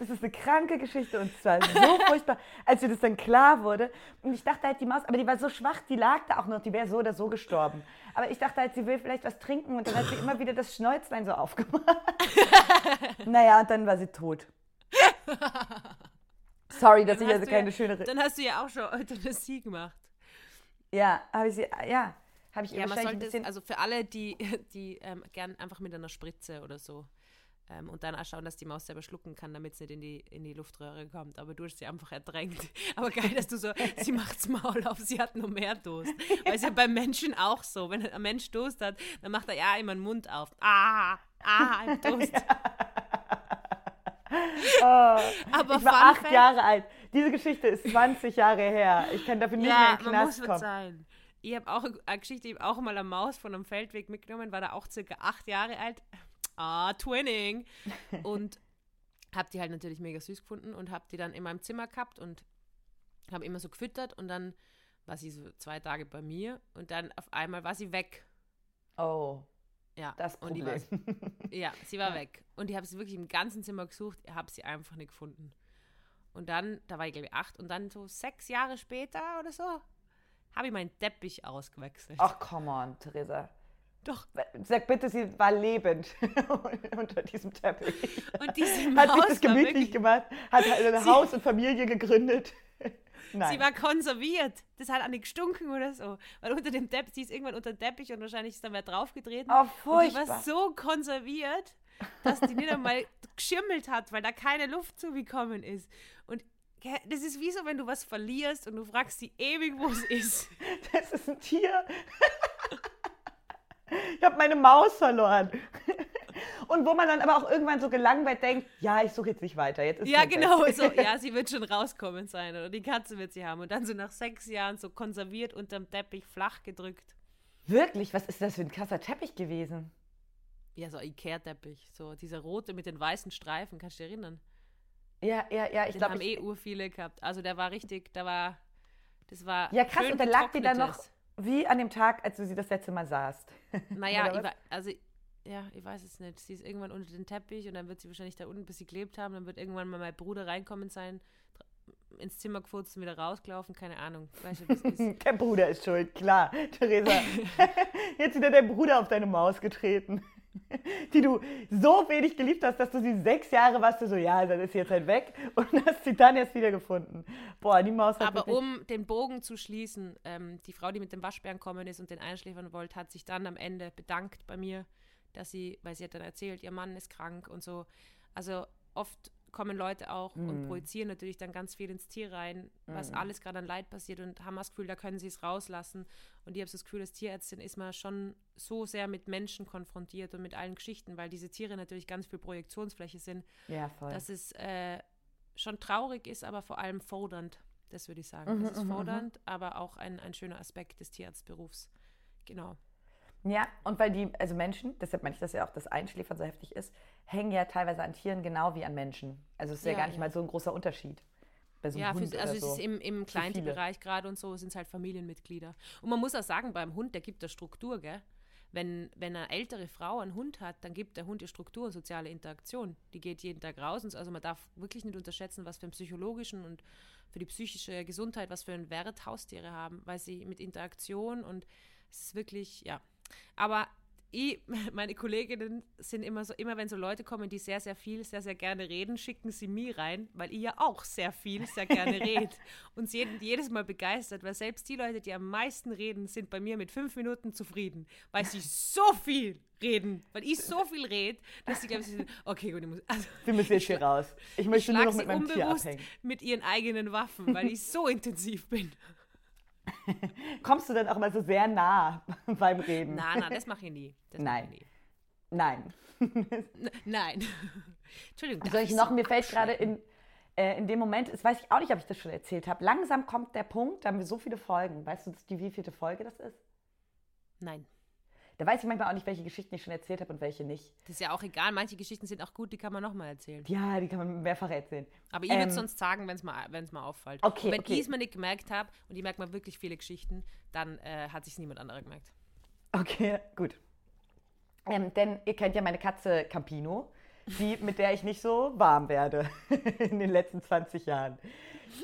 Das ist eine kranke Geschichte und zwar so furchtbar, als mir das dann klar wurde. Und ich dachte halt, die Maus, aber die war so schwach, die lag da auch noch, die wäre so oder so gestorben. Aber ich dachte halt, sie will vielleicht was trinken und dann hat sie immer wieder das Schnäuzlein so aufgemacht. naja, und dann war sie tot. Sorry, dass ich also keine ja, schönere. Dann hast du ja auch schon Euthanasie gemacht. Ja, habe ich sie, ja, habe ich ja, man sollte ein also für alle, die, die ähm, gern einfach mit einer Spritze oder so ähm, und dann auch schauen, dass die Maus selber schlucken kann, damit sie nicht in die, in die Luftröhre kommt. Aber du hast sie einfach ertränkt. Aber geil, dass du so, sie macht's Maul auf, sie hat nur mehr Durst. Weil es ja beim Menschen auch so. Wenn ein Mensch Durst hat, dann macht er ja immer den Mund auf. Ah, ah, Durst. Ja. Oh, aber ich war acht Jahre alt. Diese Geschichte ist 20 Jahre her. Ich kann dafür nicht ja, mehr in den Knast man muss kommen. Sein. Ich habe auch eine Geschichte, ich auch mal eine Maus von einem Feldweg mitgenommen, war da auch circa acht Jahre alt. Ah, Twinning. Und habe die halt natürlich mega süß gefunden und habe die dann in meinem Zimmer gehabt und habe immer so gefüttert und dann war sie so zwei Tage bei mir und dann auf einmal war sie weg. Oh. Ja, das Problem. War, ja, sie war ja. weg. Und ich habe sie wirklich im ganzen Zimmer gesucht, habe sie einfach nicht gefunden. Und dann, da war ich glaube ich acht, und dann so sechs Jahre später oder so, habe ich meinen Teppich ausgewechselt. Ach, come on, Theresa. Doch. Sag bitte, sie war lebend unter diesem Teppich. Und diese Maus Hat sich das gemütlich gemacht, hat ein Haus und Familie gegründet. Nein. Sie war konserviert. Das hat auch nicht gestunken oder so. Weil unter dem Teppich, sie ist irgendwann unter dem Teppich und wahrscheinlich ist da wer draufgetreten. Oh, furchtbar. Und die war so konserviert, dass die nicht einmal geschimmelt hat, weil da keine Luft zugekommen ist. Und das ist wie so, wenn du was verlierst und du fragst die ewig, wo es ist. Das ist ein Tier. Ich habe meine Maus verloren. Und wo man dann aber auch irgendwann so gelangweilt denkt, ja, ich suche jetzt nicht weiter. Jetzt ist ja, genau. So, ja, sie wird schon rauskommen sein oder die Katze wird sie haben. Und dann so nach sechs Jahren so konserviert unterm Teppich flach gedrückt. Wirklich? Was ist das für ein krasser Teppich gewesen? Ja, so Ikea-Teppich. So dieser rote mit den weißen Streifen. Kannst du dich erinnern? Ja, ja, ja. Ich glaube, haben eh ur viele gehabt. Also der war richtig, da war, das war Ja, krass. Und dann lag die dann noch wie an dem Tag, als du sie das letzte Mal sahst. Naja, war, also ja, ich weiß es nicht. Sie ist irgendwann unter den Teppich und dann wird sie wahrscheinlich da unten, bis sie gelebt haben. Dann wird irgendwann mal mein Bruder reinkommen sein, ins Zimmer gefurzt und wieder rausgelaufen. Keine Ahnung. Weißt du, der Bruder ist schuld, klar. Theresa, jetzt wieder der Bruder auf deine Maus getreten. Die du so wenig geliebt hast, dass du sie sechs Jahre warst, du so, ja, dann ist sie jetzt halt weg und hast sie dann erst wieder gefunden. Boah, die Maus hat Aber um den Bogen zu schließen, ähm, die Frau, die mit dem Waschbären kommen ist und den einschläfern wollte, hat sich dann am Ende bedankt bei mir dass sie, weil sie hat dann erzählt, ihr Mann ist krank und so. Also oft kommen Leute auch mm. und mhm. projizieren natürlich dann ganz viel ins Tier rein, was mm. alles gerade an Leid passiert und haben das Gefühl, da können sie es rauslassen. Und ich habe das Gefühl, als Tierärztin ist man schon so sehr mit Menschen konfrontiert und mit allen Geschichten, weil diese Tiere natürlich ganz viel Projektionsfläche sind, ja, voll. dass es äh, schon traurig ist, aber vor allem fordernd. Das würde ich sagen. Mhm, es ist mhm, mhm. fordernd, aber auch ein, ein schöner Aspekt des Tierarztberufs. Genau. Ja, und weil die, also Menschen, deshalb meine ich, dass ja auch das Einschläfern so heftig ist, hängen ja teilweise an Tieren genau wie an Menschen. Also es ist ja, ja gar nicht ja. mal so ein großer Unterschied. So ja, für, also es so. ist im, im Kleintierbereich gerade und so sind es halt Familienmitglieder. Und man muss auch sagen, beim Hund, der gibt der Struktur, gell? Wenn, wenn eine ältere Frau einen Hund hat, dann gibt der Hund ihr Struktur und soziale Interaktion. Die geht jeden Tag raus. Und also man darf wirklich nicht unterschätzen, was für einen psychologischen und für die psychische Gesundheit, was für einen Wert Haustiere haben, weil sie mit Interaktion und es ist wirklich, ja, aber ich, meine Kolleginnen sind immer so, immer wenn so Leute kommen, die sehr, sehr viel, sehr, sehr gerne reden, schicken sie mir rein, weil ich ja auch sehr viel, sehr gerne rede. und sie jedes Mal begeistert, weil selbst die Leute, die am meisten reden, sind bei mir mit fünf Minuten zufrieden, weil sie so viel reden, weil ich so viel rede, dass sie glaube ich okay, gut, ich muss, also, wir müssen jetzt hier raus. Ich möchte nur noch mit meinem Tier abhängen. mit ihren eigenen Waffen, weil ich so intensiv bin. Kommst du dann auch mal so sehr nah beim Reden? Nein, nein, das mache ich nie. Das Nein. Ich nie. Nein. Nein. Entschuldigung. Soll ich noch, so mir fällt gerade in, äh, in dem Moment, das weiß ich auch nicht, ob ich das schon erzählt habe, langsam kommt der Punkt, da haben wir so viele Folgen. Weißt du, die wievielte Folge das ist? Nein. Da weiß ich manchmal auch nicht, welche Geschichten ich schon erzählt habe und welche nicht. Das ist ja auch egal. Manche Geschichten sind auch gut, die kann man nochmal erzählen. Ja, die kann man mehrfach erzählen. Aber würde Ähm, sonst sagen, wenn es mal, wenn's mal auffällt. Okay, und wenn okay. ich es mir nicht gemerkt habe, und ich merke mal wirklich viele Geschichten, dann äh, hat sich niemand anderer gemerkt. Okay, gut. Ähm, denn ihr kennt ja meine Katze Campino, die, mit der ich nicht so warm werde in den letzten 20 Jahren.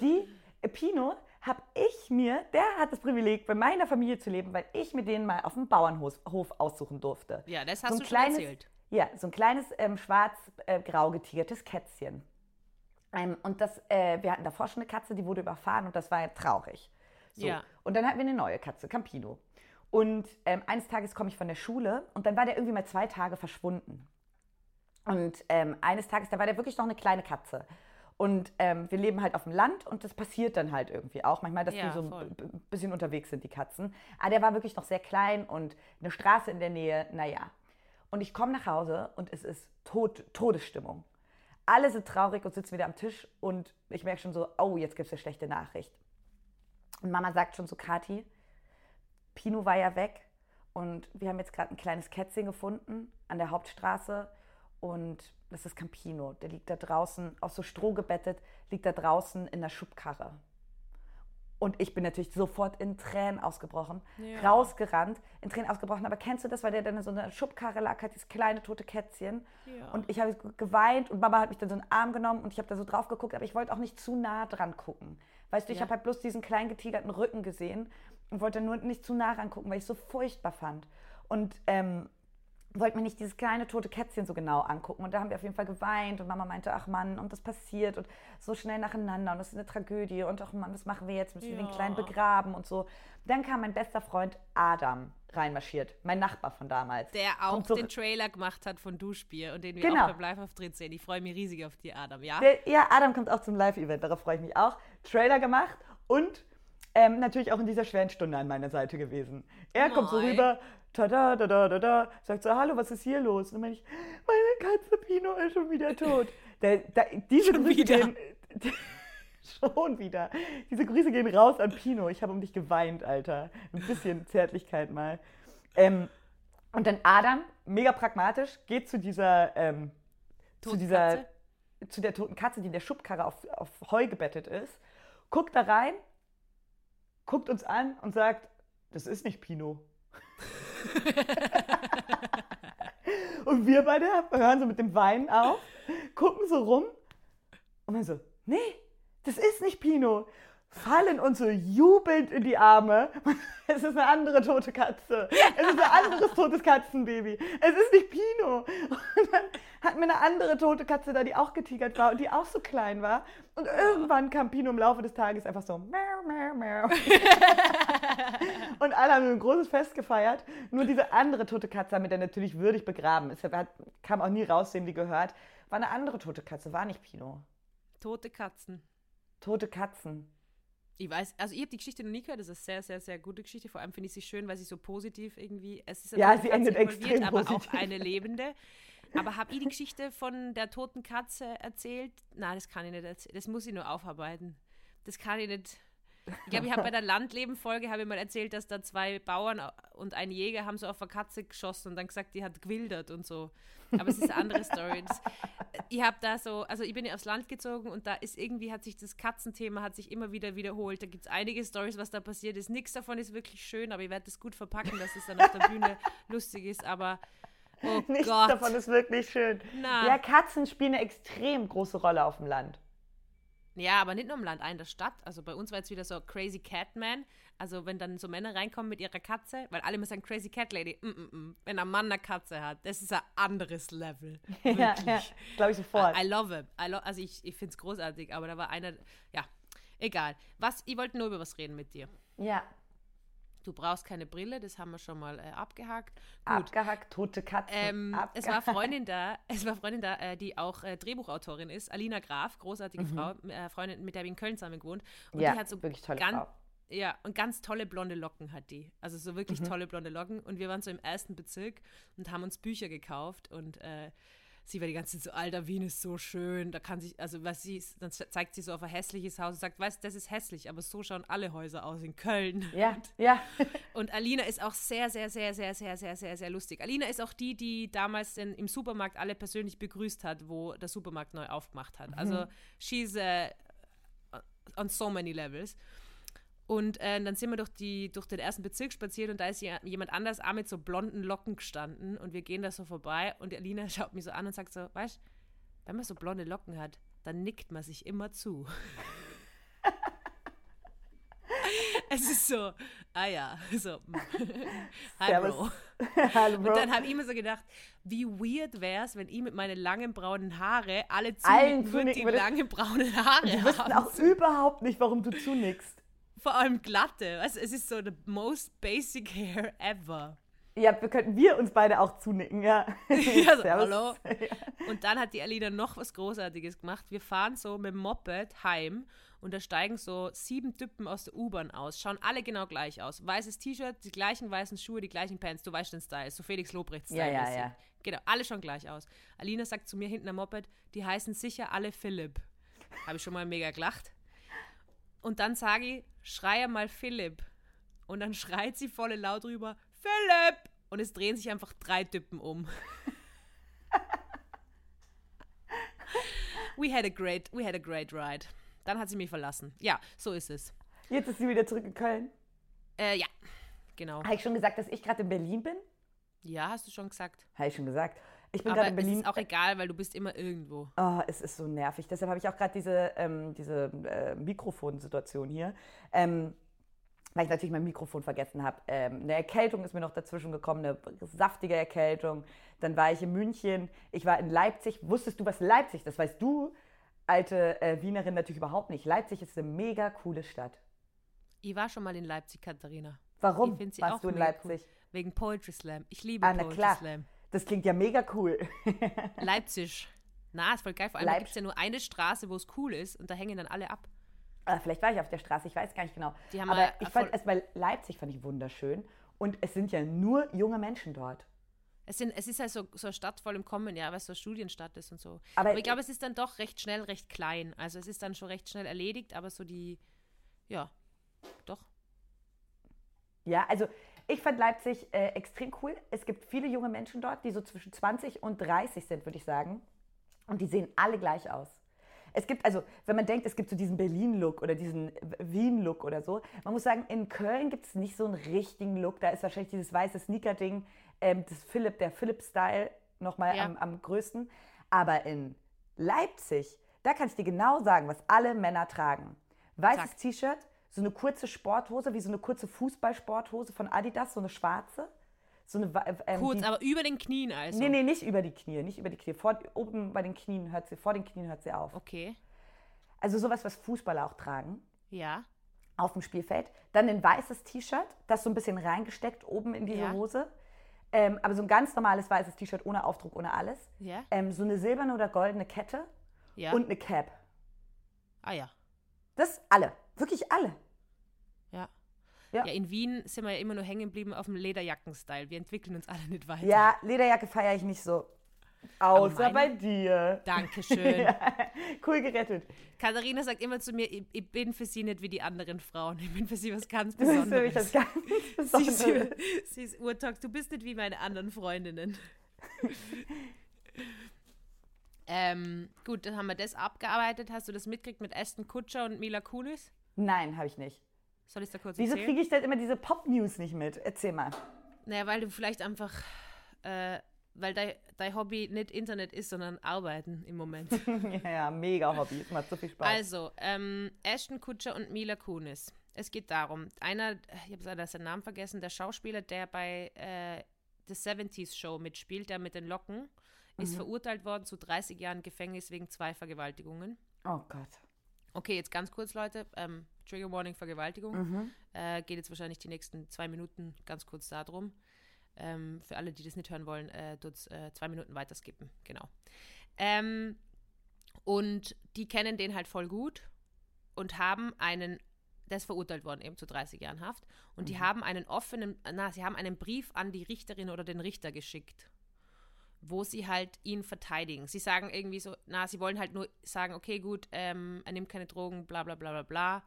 Die äh, Pino habe ich mir, der hat das Privileg, bei meiner Familie zu leben, weil ich mir den mal auf dem Bauernhof Hof aussuchen durfte. Ja, das hast so du ein schon kleines, erzählt. Ja, so ein kleines ähm, schwarz-grau getigertes Kätzchen. Ähm, und das, äh, wir hatten davor schon eine Katze, die wurde überfahren und das war traurig. So. Ja. Und dann hatten wir eine neue Katze, Campino. Und ähm, eines Tages komme ich von der Schule und dann war der irgendwie mal zwei Tage verschwunden. Und ähm, eines Tages, da war der wirklich noch eine kleine Katze. Und ähm, wir leben halt auf dem Land und das passiert dann halt irgendwie auch manchmal, dass Ja, die so voll. ein bisschen unterwegs sind, die Katzen. Aber der war wirklich noch sehr klein und eine Straße in der Nähe, naja. Und ich komme nach Hause und es ist Tod, Todesstimmung. Alle sind traurig und sitzen wieder am Tisch und ich merke schon so, oh, jetzt gibt es eine schlechte Nachricht. Und Mama sagt schon so, Kathi, Pino war ja weg und wir haben jetzt gerade ein kleines Kätzchen gefunden an der Hauptstraße und das ist Campino. Der liegt da draußen, auf so Stroh gebettet, liegt da draußen in der Schubkarre. Und ich bin natürlich sofort in Tränen ausgebrochen, Ja. rausgerannt, in Tränen ausgebrochen. Aber kennst du das, weil der dann in so einer Schubkarre lag, hat dieses kleine tote Kätzchen. Ja. Und ich habe geweint und Mama hat mich dann so in den Arm genommen und ich habe da so drauf geguckt, aber ich wollte auch nicht zu nah dran gucken. Weißt du, ich Ja. habe halt bloß diesen kleinen getigerten Rücken gesehen und wollte nur nicht zu nah rangucken, weil ich es so furchtbar fand. Und ähm, wollte mir nicht dieses kleine tote Kätzchen so genau angucken. Und da haben wir auf jeden Fall geweint und Mama meinte, ach Mann, und das passiert und so schnell nacheinander und das ist eine Tragödie und ach Mann, was machen wir jetzt? Müssen wir den Ja. Kleinen begraben und so. Dann kam mein bester Freund Adam reinmarschiert, mein Nachbar von damals. Der auch so- den Trailer gemacht hat von Duschbier und den wir Genau. auch beim Live-Auftritt sehen. Ich freue mich riesig auf die Adam, ja? Der, ja, Adam kommt auch zum Live-Event, darauf freue ich mich auch. Trailer gemacht und ähm, natürlich auch in dieser schweren Stunde an meiner Seite gewesen. Er kommt so rüber, tada, da, da, da, da, sagt so, hallo, was ist hier los? Und dann meine ich, meine Katze Pino ist schon wieder tot. Der, der, diese Schon Grüße wieder? gehen, schon wieder. Diese Grüße gehen raus an Pino. Ich habe um dich geweint, Alter. Ein bisschen Zärtlichkeit mal. Ähm, und dann Adam, mega pragmatisch, geht zu dieser, ähm, zu dieser zu der toten Katze, die in der Schubkarre auf, auf Heu gebettet ist, guckt da rein, guckt uns an und sagt, das ist nicht Pino. und wir beide hören so mit dem Weinen auf, gucken so rum und man so, nee, das ist nicht Pino. Fallen uns so jubelnd in die Arme. Es ist eine andere tote Katze. Es ist ein anderes totes Katzenbaby. Es ist nicht Pino. Und dann hatten wir eine andere tote Katze da, die auch getigert war und die auch so klein war. Und irgendwann kam Pino im Laufe des Tages einfach so, miau, miau, miau. Und alle haben ein großes Fest gefeiert. Nur diese andere tote Katze haben wir dann natürlich würdig begraben. Es hat, kam auch nie raus, dem wie gehört. War eine andere tote Katze, war nicht Pino. Tote Katzen. Tote Katzen. Ich weiß, also ich habe die Geschichte noch nie gehört. Das ist eine sehr, sehr, sehr gute Geschichte. Vor allem finde ich sie schön, weil sie so positiv irgendwie. Es ist Ja, sie endet extrem aber positiv. auch eine lebende. Aber habe ich die Geschichte von der toten Katze erzählt? Nein, das kann ich nicht erzählen. Das muss ich nur aufarbeiten. Das kann ich nicht. Ich glaube, ich habe bei der Landleben-Folge habe ich mal erzählt, dass da zwei Bauern und ein Jäger haben so auf eine Katze geschossen und dann gesagt, die hat gewildert und so. Aber es ist eine andere Story. Das, ich habe da so, also ich bin ja aufs Land gezogen und da ist irgendwie, hat sich das Katzenthema hat sich immer wieder wiederholt. Da gibt es einige Stories, was da passiert ist. Nichts davon ist wirklich schön, aber ich werde das gut verpacken, dass es dann auf der Bühne lustig ist. Aber oh Nichts Gott. davon ist wirklich schön. Na. Ja, Katzen spielen eine extrem große Rolle auf dem Land. Ja, aber nicht nur im Land, auch in der Stadt. Also bei uns war jetzt wieder so Crazy Cat Man. Also wenn dann so Männer reinkommen mit ihrer Katze, weil alle immer sagen Crazy Cat Lady. Mm -mm -mm. Wenn ein Mann eine Katze hat, das ist ein anderes Level. Ja, ja glaube ich sofort. I, I love it. I lo also ich, ich finde es großartig, aber da war einer, ja, egal. Was, ich wollte nur über was reden mit dir. ja, Du brauchst keine Brille, das haben wir schon mal äh, abgehakt. Gut. abgehackt, tote Katzen. Ähm, es war. Freundin da, es war Freundin da, äh, die auch äh, Drehbuchautorin ist, Alina Graf, großartige Frau, äh, Freundin, mit der ich in Köln zusammen gewohnt. Und Mhm. Ja, die hat so wirklich tolle ganz, Frau. Ja, und ganz tolle blonde Locken hat die. Also so wirklich mhm. tolle blonde Locken. Und wir waren so im ersten Bezirk und haben uns Bücher gekauft und äh, sie war die ganze Zeit so, Alter, Wien ist so schön. Da kann sich, also was sie, dann zeigt sie so auf ein hässliches Haus und sagt, weißt das ist hässlich, aber so schauen alle Häuser aus in Köln. Ja, und, ja. Und Alina ist auch sehr, sehr, sehr, sehr, sehr, sehr, sehr, sehr lustig. Alina ist auch die, die damals in, im Supermarkt alle persönlich begrüßt hat, wo der Supermarkt neu aufgemacht hat. Also, mhm. she's uh, on so many levels. Und äh, dann sind wir durch, die, durch den ersten Bezirk spaziert und da ist jemand anders auch mit so blonden Locken gestanden und wir gehen da so vorbei und Alina schaut mich so an und sagt so, weißt wenn man so blonde Locken hat, dann nickt man sich immer zu. es ist so, ah ja, so, hi Bro. Hallo Bro. Und dann habe ich mir so gedacht, wie weird wäre es, wenn ich mit meinen langen braunen Haare alle zunicken würde, die langen braunen Haare Die wüssten auch überhaupt nicht, warum du zunickst vor allem glatte. Also es ist so the most basic hair ever. Ja, wir könnten wir uns beide auch zunicken, ja. ja so, hallo. Und dann hat die Alina noch was Großartiges gemacht. Wir fahren so mit dem Moped heim und da steigen so sieben Typen aus der U-Bahn aus. Schauen alle genau gleich aus. Weißes T-Shirt, die gleichen weißen Schuhe, die gleichen Pants. Du weißt den Style. So Felix Lobrecht-Style. Ja, ja, ja. Genau, alle schon gleich aus. Alina sagt zu mir hinten am Moped, die heißen sicher alle Philipp. Habe ich schon mal mega gelacht. Und dann sage ich, schreie mal Philipp. Und dann schreit sie voll laut rüber, Philipp! Und es drehen sich einfach drei Typen um. we had a great, we had a great ride. Dann hat sie mich verlassen. Ja, so ist es. Jetzt ist sie wieder zurück in Köln. Äh, ja, genau. Habe ich schon gesagt, dass ich gerade in Berlin bin? Ja, hast du schon gesagt. Habe ich schon gesagt. Ich bin gerade in Berlin. ist auch egal, weil du bist immer irgendwo. Oh, es ist so nervig. Deshalb habe ich auch gerade diese, ähm, diese äh, Mikrofonsituation hier. Ähm, weil ich natürlich mein Mikrofon vergessen habe. Ähm, eine Erkältung ist mir noch dazwischen gekommen, eine saftige Erkältung. Dann war ich in München, ich war in Leipzig. Wusstest du, was Leipzig ist? Das weißt du, alte äh, Wienerin, natürlich überhaupt nicht. Leipzig ist eine mega coole Stadt. Ich war schon mal in Leipzig, Katharina. Warum warst du in Leipzig? Cool. Wegen Poetry Slam. Ich liebe ah, Poetry klar. Slam. Das klingt ja mega cool. Leipzig. Na, ist voll geil. Vor allem gibt es ja nur eine Straße, wo es cool ist und da hängen dann alle ab. Ah, vielleicht war ich auf der Straße, ich weiß gar nicht genau. Aber ich fand bei Leipzig fand ich wunderschön. Und es sind ja nur junge Menschen dort. Es, sind, es ist ja so, so eine Stadt voll im Kommen, ja, weil es so eine Studienstadt ist und so. Aber, aber ich glaube, es ist dann doch recht schnell, recht klein. Also es ist dann schon recht schnell erledigt, aber so die, ja, doch. Ja, also ich fand Leipzig äh, extrem cool. Es gibt viele junge Menschen dort, die so zwischen 20 und 30 sind, würde ich sagen. Und die sehen alle gleich aus. Es gibt, also, wenn man denkt, es gibt so diesen Berlin-Look oder diesen Wien-Look oder so, man muss sagen, in Köln gibt es nicht so einen richtigen Look. Da ist wahrscheinlich dieses weiße Sneaker-Ding, ähm, das Philipp, der Philipp-Style nochmal ja. am, am größten. Aber in Leipzig, da kann ich dir genau sagen, was alle Männer tragen. Weißes T-Shirt, so eine kurze Sporthose, wie so eine kurze Fußballsporthose von Adidas, so eine schwarze. So eine, ähm, Kurz, die, aber über den Knien also? Nee, nee, nicht über die Knie, nicht über die Knie. Vor, oben bei den Knien hört sie, vor den Knien hört sie auf. Okay. Also sowas, was Fußballer auch tragen. Ja. Auf dem Spielfeld. Dann ein weißes T-Shirt, das so ein bisschen reingesteckt oben in diese ja. Hose. Ähm, aber so ein ganz normales weißes T-Shirt ohne Aufdruck, ohne alles. Ja. Ähm, so eine silberne oder goldene Kette. Ja. Und eine Cap. Ah ja. Das alle. Wirklich alle. Ja. ja. in Wien sind wir ja immer nur hängen geblieben auf dem Lederjacken-Style. Wir entwickeln uns alle nicht weiter. Ja, Lederjacke feiere ich nicht so. Außer bei dir. Dankeschön. ja, cool gerettet. Katharina sagt immer zu mir, ich, ich, bin für sie nicht wie die anderen Frauen. Ich bin für sie was ganz Besonderes. Das ist für mich das ganz Besonderes. Sie ist, sie ist Urtalk. Du bist nicht wie meine anderen Freundinnen. ähm, gut, dann haben wir das abgearbeitet. Hast du das mitgekriegt mit Aston Kutscher und Mila Kunis? Nein, habe ich nicht. Soll ich da kurz Wieso kriege ich denn immer diese Pop-News nicht mit? Erzähl mal. Naja, weil du vielleicht einfach, äh, weil dein, dein Hobby nicht Internet ist, sondern Arbeiten im Moment. ja, ja, mega Hobby. Es macht so viel Spaß. Also, ähm, Ashton Kutscher und Mila Kunis. Es geht darum, einer, ich habe seinen Namen vergessen, der Schauspieler, der bei äh, The 70s Show mitspielt, der mit den Locken, mhm. ist verurteilt worden zu 30 Jahren Gefängnis wegen zwei Vergewaltigungen. Oh Gott. Okay, jetzt ganz kurz, Leute. Ähm, Trigger Warning Vergewaltigung. Mhm. Äh, geht jetzt wahrscheinlich die nächsten zwei Minuten ganz kurz darum. Ähm, für alle, die das nicht hören wollen, äh, dort äh, zwei Minuten weiter skippen. Genau. Ähm, und die kennen den halt voll gut und haben einen der ist verurteilt worden eben zu 30 Jahren Haft. Und mhm. die haben einen offenen, na, sie haben einen Brief an die Richterin oder den Richter geschickt, wo sie halt ihn verteidigen. Sie sagen irgendwie so, na, sie wollen halt nur sagen, okay, gut, ähm, er nimmt keine Drogen, bla bla bla bla bla.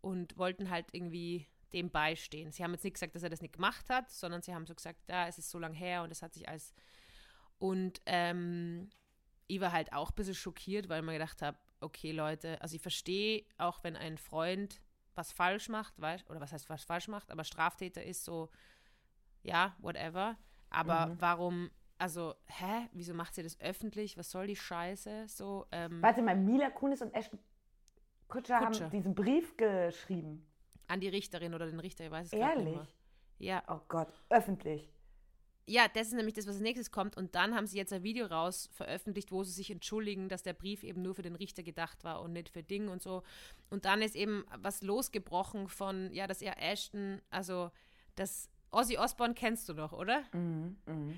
Und wollten halt irgendwie dem beistehen. Sie haben jetzt nicht gesagt, dass er das nicht gemacht hat, sondern sie haben so gesagt, ja, es ist so lange her und es hat sich als. Und ähm, ich war halt auch ein bisschen schockiert, weil ich mir gedacht habe, okay, Leute, also ich verstehe auch, wenn ein Freund was falsch macht, weißt, oder was heißt was falsch macht, aber Straftäter ist so, ja, whatever. Aber mhm. warum, also, hä, wieso macht sie das öffentlich? Was soll die Scheiße? So, ähm, Warte mal, Mila Kunis und Ashton Kutscher, Kutscher, haben diesen Brief geschrieben. An die Richterin oder den Richter, ich weiß es Ehrlich? nicht mehr. Ja. Oh Gott, öffentlich. Ja, das ist nämlich das, was als nächstes kommt. Und dann haben sie jetzt ein Video raus veröffentlicht, wo sie sich entschuldigen, dass der Brief eben nur für den Richter gedacht war und nicht für Ding und so. Und dann ist eben was losgebrochen von, ja, dass er Ashton, also das Ozzy Osbourne kennst du doch, oder? Mhm, mh.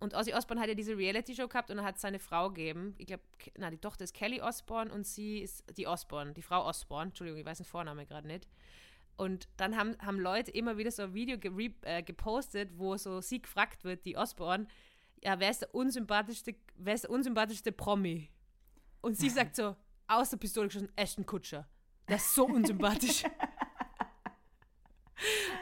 Und Ozzy Osbourne hat ja diese Reality-Show gehabt und er hat seine Frau gegeben. Ich glaube, na, die Tochter ist Kelly Osbourne und sie ist die Osbourne, die Frau Osbourne. Entschuldigung, ich weiß den Vornamen gerade nicht. Und dann haben, haben Leute immer wieder so ein Video ge äh, gepostet, wo so sie gefragt wird, die Osborne, ja, wer ist der unsympathischste, wer ist der unsympathischste Promi? Und sie sagt so, aus der Pistole geschossen, Ashton Kutscher. Der ist so unsympathisch.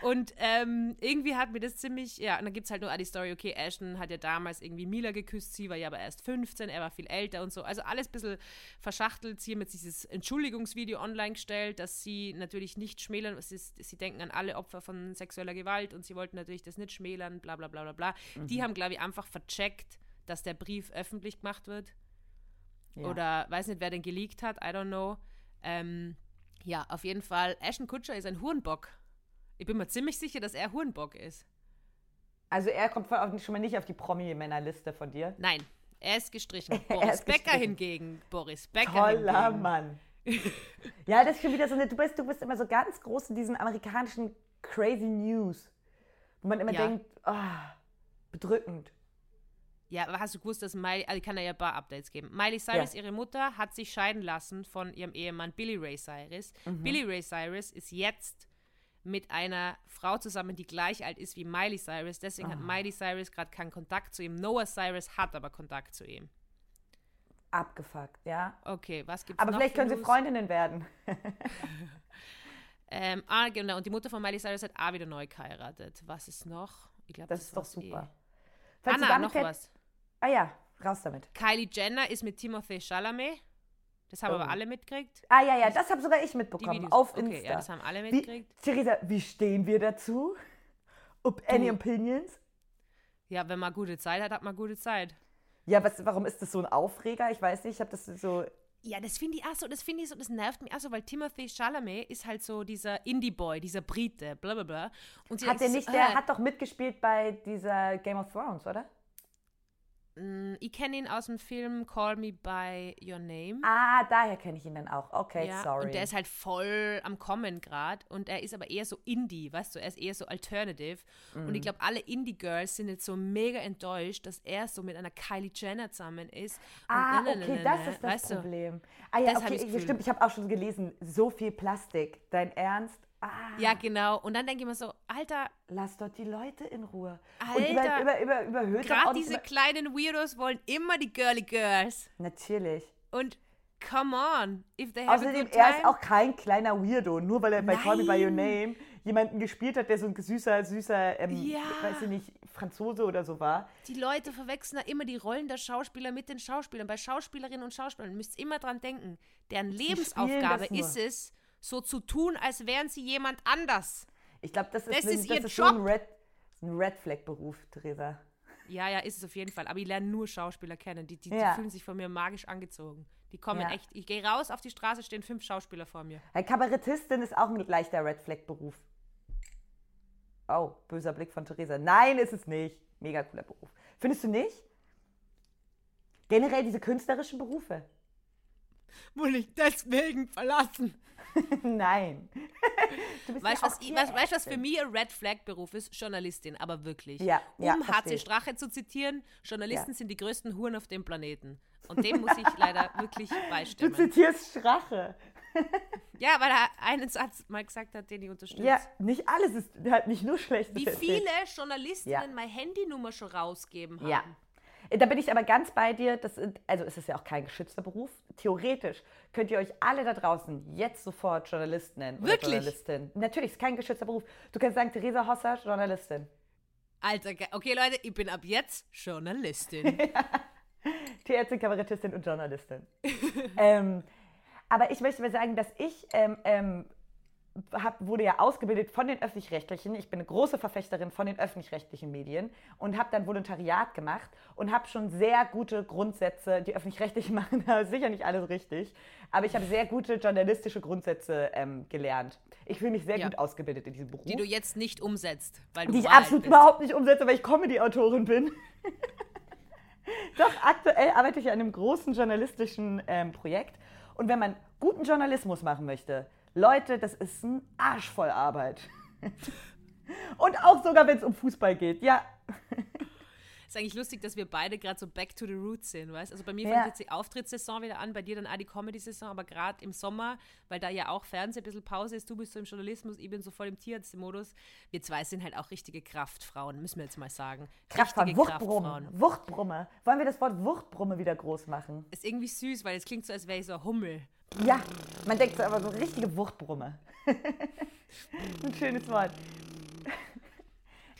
Und ähm, irgendwie hat mir das ziemlich, ja, und dann gibt es halt nur die Story, okay, Ashton hat ja damals irgendwie Mila geküsst, sie war ja aber erst 15, er war viel älter und so. Also alles ein bisschen verschachtelt. Sie haben jetzt dieses Entschuldigungsvideo online gestellt, dass sie natürlich nicht schmälern, ist, sie denken an alle Opfer von sexueller Gewalt und sie wollten natürlich das nicht schmälern, bla bla bla bla bla. Mhm. Die haben, glaube ich, einfach vercheckt, dass der Brief öffentlich gemacht wird. Ja. Oder weiß nicht, wer den geleakt hat, I don't know. Ähm, ja, auf jeden Fall, Ashton Kutscher ist ein Hurenbock. Ich bin mir ziemlich sicher, dass er Hurenbock ist. Also er kommt schon mal nicht auf die Promi-Männerliste von dir? Nein, er ist gestrichen. Boris ist Becker gestrichen. hingegen. Boris Becker Toller hingegen. Mann. ja, das ist schon wieder so eine, du bist, du bist immer so ganz groß in diesen amerikanischen crazy News, wo man immer ja. denkt, oh, bedrückend. Ja, aber hast du gewusst, dass Miley, also ich kann da ja ein paar Updates geben. Miley Cyrus, ja. ihre Mutter, hat sich scheiden lassen von ihrem Ehemann Billy Ray Cyrus. Mhm. Billy Ray Cyrus ist jetzt mit einer Frau zusammen, die gleich alt ist wie Miley Cyrus. Deswegen oh. hat ah. Miley Cyrus gerade keinen Kontakt zu ihm. Noah Cyrus hat aber Kontakt zu ihm. Abgefuckt, ja. Okay, was gibt's Aber noch vielleicht können sie Freundinnen werden. ähm, ah, genau. Und die Mutter von Miley Cyrus hat auch wieder neu geheiratet. Was ist noch? Ich glaube, das, das, ist doch super. Eh. Anna, noch was. Ah ja, raus damit. Kylie Jenner ist mit Timothée Chalamet. Das haben aber alle mitgekriegt. Ah ja, ja, das habe sogar ich mitbekommen auf Insta. Okay, ja, das haben alle mitgekriegt. Wie, Theresa, wie stehen wir dazu? Ob any opinions? Ja, wenn man gute Zeit hat, hat man gute Zeit. Ja, was, warum ist das so ein Aufreger? Ich weiß nicht, ich habe das so... Ja, das finde ich auch so, das finde ich so, das nervt mich auch so, weil Timothy Chalamet ist halt so dieser Indie-Boy, dieser Brite, bla bla bla. Und hat der nicht, der äh, hat doch mitgespielt bei dieser Game of Thrones, oder? Mm, ich kenne ihn aus dem Film Call Me By Your Name. Ah, daher kenne ich ihn dann auch. Okay, ja, sorry. Und der ist halt voll am Kommen gerade. Und er ist aber eher so Indie, weißt du? Er ist eher so Alternative. Mm. Und ich glaube, alle Indie-Girls sind jetzt so mega enttäuscht, dass er so mit einer Kylie Jenner zusammen ist. ah, okay, das ist das Problem. Du? Ah ja, das okay, stimmt. Ich habe auch schon gelesen, so viel Plastik. Dein Ernst? Ah. Ja, genau. Und dann denke ich mir so, Alter. Lass doch die Leute in Ruhe. Alter. Und über, über, über, überhöht Gerade diese über kleinen Weirdos wollen immer die Girly Girls. Natürlich. Und come on. If they have Außerdem, er ist auch kein kleiner Weirdo. Nur weil er bei Nein. Call Me By Your Name jemanden gespielt hat, der so ein süßer, süßer, ähm, ja. weiß ich nicht, Franzose oder so war. Die Leute verwechseln da immer die Rollen der Schauspieler mit den Schauspielern. Bei Schauspielerinnen und Schauspielern müsst ihr immer dran denken. Deren Lebensaufgabe ist es, so zu tun, als wären sie jemand anders. Ich glaube, das ist, das, ist, das ist Job. ein Red, ein Red Flag-Beruf, Theresa. Ja, ja, ist es auf jeden Fall. Aber ich lerne nur Schauspieler kennen. Die, die, ja. die fühlen sich von mir magisch angezogen. Die kommen ja. echt. Ich gehe raus auf die Straße, stehen fünf Schauspieler vor mir. Hey, Kabarettistin ist auch ein leichter Red Flag-Beruf. Oh, böser Blick von Theresa. Nein, ist es nicht. Mega cooler Beruf. Findest du nicht? Generell diese künstlerischen Berufe. Wohl nicht deswegen verlassen. Nein. weißt du, was, weißt, was für mich ein Red Flag-Beruf ist? Journalistin, aber wirklich. Ja, um ja, HC Strache zu zitieren, Journalisten ja. sind die größten Huren auf dem Planeten. Und dem muss ich leider wirklich beistimmen. Du zitierst Strache. ja, weil er einen Satz mal gesagt hat, den ich unterstütze. Ja, nicht alles ist halt nicht nur schlecht. Wie viele Journalistinnen ja. meine Handynummer schon rausgeben haben. Ja. Da bin ich aber ganz bei dir. Das, also ist es ja auch kein geschützter Beruf. Theoretisch könnt ihr euch alle da draußen jetzt sofort Journalist nennen. Wirklich? Journalistin. Natürlich, ist kein geschützter Beruf. Du kannst sagen, Theresa Hosser, Journalistin. Alter, okay Leute, ich bin ab jetzt Journalistin. Tierärztin, Kabarettistin und Journalistin. ähm, aber ich möchte mal sagen, dass ich ähm, ähm, hab, wurde ja ausgebildet von den öffentlich-rechtlichen. Ich bin eine große Verfechterin von den öffentlich-rechtlichen Medien und habe dann Volontariat gemacht und habe schon sehr gute Grundsätze. Die öffentlich-rechtlichen machen da sicher nicht alles richtig, aber ich habe sehr gute journalistische Grundsätze ähm, gelernt. Ich fühle mich sehr ja. gut ausgebildet in diesem Beruf. Die du jetzt nicht umsetzt, weil du Die ich absolut bist. überhaupt nicht umsetze, weil ich Comedy-Autorin bin. Doch, aktuell arbeite ich an einem großen journalistischen ähm, Projekt. Und wenn man guten Journalismus machen möchte, Leute, das ist ein Arsch voll Arbeit. Und auch sogar, wenn es um Fußball geht. Ja. Ist eigentlich lustig, dass wir beide gerade so back to the roots sind, weißt? Also bei mir ja. fängt jetzt die Auftrittssaison wieder an, bei dir dann auch die Comedy-Saison, aber gerade im Sommer, weil da ja auch Fernsehen ein bisschen Pause ist, du bist so im Journalismus, ich bin so voll im Tierärzte-Modus. Wir zwei sind halt auch richtige Kraftfrauen, müssen wir jetzt mal sagen. Kraftfrauen, Wuchtbrumme. Wuchtbrumme. Wollen wir das Wort Wuchtbrumme wieder groß machen? Ist irgendwie süß, weil es klingt so, als wäre ich so ein Hummel. Ja, man denkt so, aber so richtige Wuchtbrumme. Ein schönes Wort.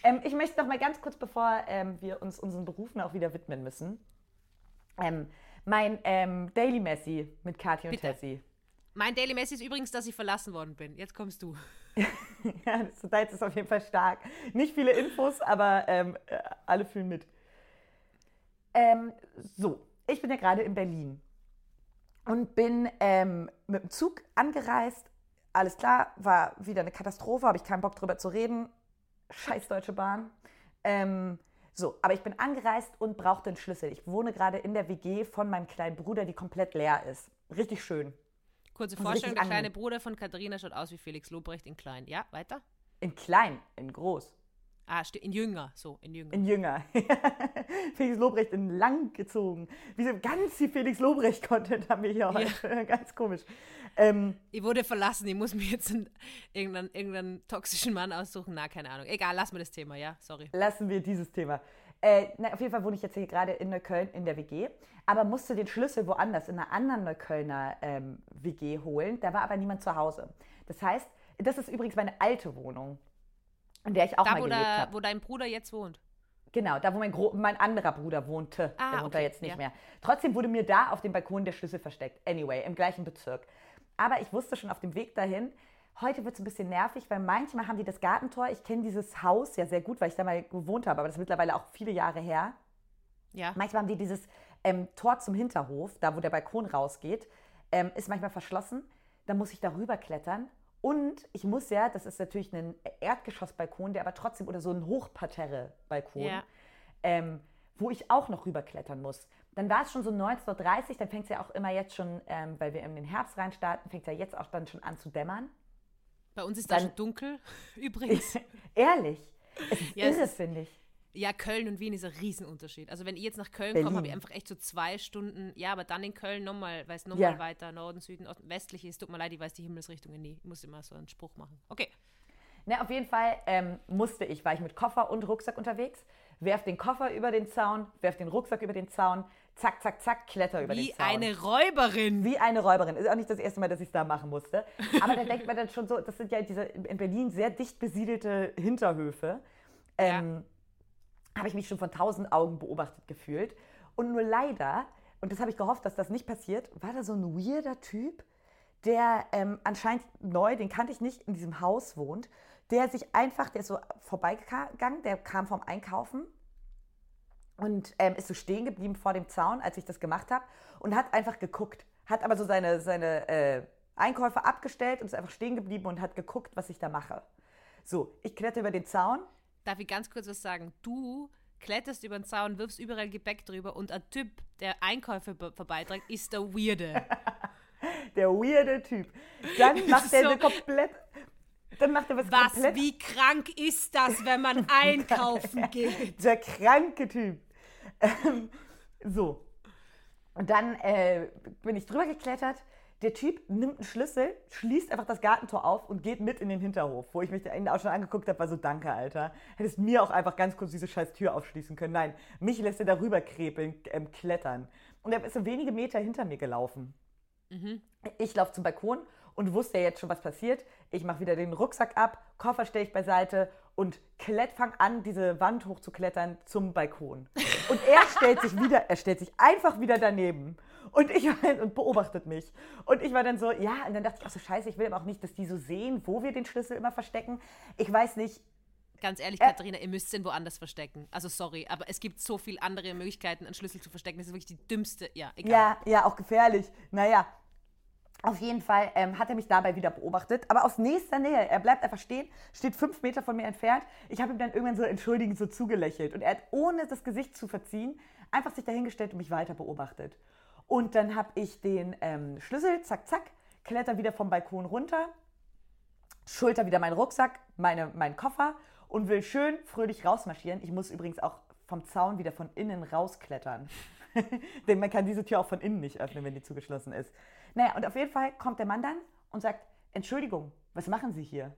Ähm, ich möchte noch mal ganz kurz, bevor ähm, wir uns unseren Berufen auch wieder widmen müssen, ähm, mein ähm, Daily Messi mit Kathi und Bitte. Tessie. Mein Daily Messi ist übrigens, dass ich verlassen worden bin. Jetzt kommst du. ja, das Zeit ist auf jeden Fall stark. Nicht viele Infos, aber ähm, äh, alle fühlen mit. Ähm, so, ich bin ja gerade in Berlin und bin ähm, mit dem Zug angereist. Alles klar, war wieder eine Katastrophe, habe ich keinen Bock drüber zu reden. Scheiß Deutsche Bahn. Ähm, so, aber ich bin angereist und brauchte einen Schlüssel. Ich wohne gerade in der WG von meinem kleinen Bruder, die komplett leer ist. Richtig schön. Kurze Vorstellung, der kleine Bruder von Katharina schaut aus wie Felix Lobrecht in klein. Ja, weiter? In klein, in groß. Ah, in Jünger, so, in Jünger. In Jünger. Felix Lobrecht in lang gezogen. Wie so ganz viel Felix Lobrecht-Content haben wir hier heute. Ja. ganz komisch. Ähm, ich wurde verlassen, ich muss mir jetzt einen, irgendeinen, irgendeinen toxischen Mann aussuchen. Na, keine Ahnung. Egal, lassen wir das Thema, ja, sorry. Lassen wir dieses Thema. Äh, na, auf jeden Fall wohne ich jetzt hier gerade in Neukölln in der WG, aber musste den Schlüssel woanders, in einer anderen Neuköllner ähm, WG holen. Da war aber niemand zu Hause. Das heißt, das ist übrigens meine alte Wohnung in der ich auch da, mal gelebt habe. Wo dein Bruder jetzt wohnt. Genau, da wo mein, Gro mein anderer Bruder wohnte. Ah, der wohnt okay, da jetzt nicht ja. mehr. Trotzdem wurde mir da auf dem Balkon der Schlüssel versteckt. Anyway, im gleichen Bezirk. Aber ich wusste schon auf dem Weg dahin, heute wird es ein bisschen nervig, weil manchmal haben die das Gartentor. Ich kenne dieses Haus ja sehr gut, weil ich da mal gewohnt habe, aber das ist mittlerweile auch viele Jahre her. Ja. Manchmal haben die dieses ähm, Tor zum Hinterhof, da wo der Balkon rausgeht, ähm, ist manchmal verschlossen. Da muss ich darüber klettern und ich muss ja, das ist natürlich ein Erdgeschossbalkon, der aber trotzdem, oder so ein Hochparterre-Balkon, ja. ähm, wo ich auch noch rüberklettern muss. Dann war es schon so 19.30 Uhr, dann fängt es ja auch immer jetzt schon, ähm, weil wir in den Herbst reinstarten, fängt es ja jetzt auch dann schon an zu dämmern. Bei uns ist dann, da schon dunkel, übrigens. ehrlich, es ist ja, irre, finde ich. Ja, Köln und Wien ist ein Riesenunterschied. Also wenn ich jetzt nach Köln komme, habe ich einfach echt so zwei Stunden, ja, aber dann in Köln nochmal, weil es nochmal ja. weiter Norden, Süden, Osten, westlich ist. Tut mir leid, ich weiß die Himmelsrichtungen nie. Ich muss immer so einen Spruch machen. Okay. Na, auf jeden Fall ähm, musste ich, war ich mit Koffer und Rucksack unterwegs, werf den Koffer über den Zaun, werf den Rucksack über den Zaun, zack, zack, zack, kletter über Wie den Zaun. Wie eine Räuberin. Wie eine Räuberin. Ist auch nicht das erste Mal, dass ich es da machen musste. Aber da denkt man dann schon so, das sind ja diese in Berlin sehr dicht besiedelte Hinterhöfe. Ähm, ja habe ich mich schon von tausend Augen beobachtet gefühlt. Und nur leider, und das habe ich gehofft, dass das nicht passiert, war da so ein weirder Typ, der ähm, anscheinend neu, den kannte ich nicht, in diesem Haus wohnt, der sich einfach, der ist so vorbeigegangen, der kam vom Einkaufen und ähm, ist so stehen geblieben vor dem Zaun, als ich das gemacht habe und hat einfach geguckt, hat aber so seine, seine äh, Einkäufe abgestellt und ist einfach stehen geblieben und hat geguckt, was ich da mache. So, ich kletter über den Zaun, darf ich ganz kurz was sagen? Du kletterst über den Zaun, wirfst überall Gepäck drüber und ein Typ, der Einkäufe vorbeiträgt, ist der Weirde. der weirde Typ. Dann macht er so, komplett. Dann macht er was, was komplett. Wie krank ist das, wenn man einkaufen geht? Der kranke Typ. Ähm, so. Und dann äh, bin ich drüber geklettert. Der Typ nimmt einen Schlüssel, schließt einfach das Gartentor auf und geht mit in den Hinterhof, wo ich mich auch schon angeguckt habe, war so, danke, Alter. Hättest mir auch einfach ganz kurz diese scheiß Tür aufschließen können. Nein, mich lässt er darüber krepeln, ähm, klettern. Und er ist so wenige Meter hinter mir gelaufen. Mhm. Ich laufe zum Balkon und wusste ja jetzt schon, was passiert. Ich mache wieder den Rucksack ab, Koffer stelle ich beiseite und fang an, diese Wand hochzuklettern zum Balkon. Und er stellt sich wieder, er stellt sich einfach wieder daneben. Und ich und beobachtet mich. Und ich war dann so, ja, und dann dachte ich, ach so scheiße, ich will aber auch nicht, dass die so sehen, wo wir den Schlüssel immer verstecken. Ich weiß nicht. Ganz ehrlich, äh, Katharina, ihr müsst den woanders verstecken. Also sorry, aber es gibt so viele andere Möglichkeiten, einen Schlüssel zu verstecken. Das ist wirklich die dümmste, ja, egal. Ja, ja, auch gefährlich. Naja, auf jeden Fall ähm, hat er mich dabei wieder beobachtet, aber aus nächster Nähe. Er bleibt einfach stehen, steht fünf Meter von mir entfernt. Ich habe ihm dann irgendwann so entschuldigend so zugelächelt und er hat ohne das Gesicht zu verziehen einfach sich dahingestellt und mich weiter beobachtet. Und dann habe ich den ähm, Schlüssel, zack, zack, kletter wieder vom Balkon runter, schulter wieder meinen Rucksack, meine, meinen Koffer und will schön fröhlich rausmarschieren. Ich muss übrigens auch vom Zaun wieder von innen rausklettern. Denn man kann diese Tür auch von innen nicht öffnen, wenn die zugeschlossen ist. Naja, und auf jeden Fall kommt der Mann dann und sagt, Entschuldigung, was machen Sie hier?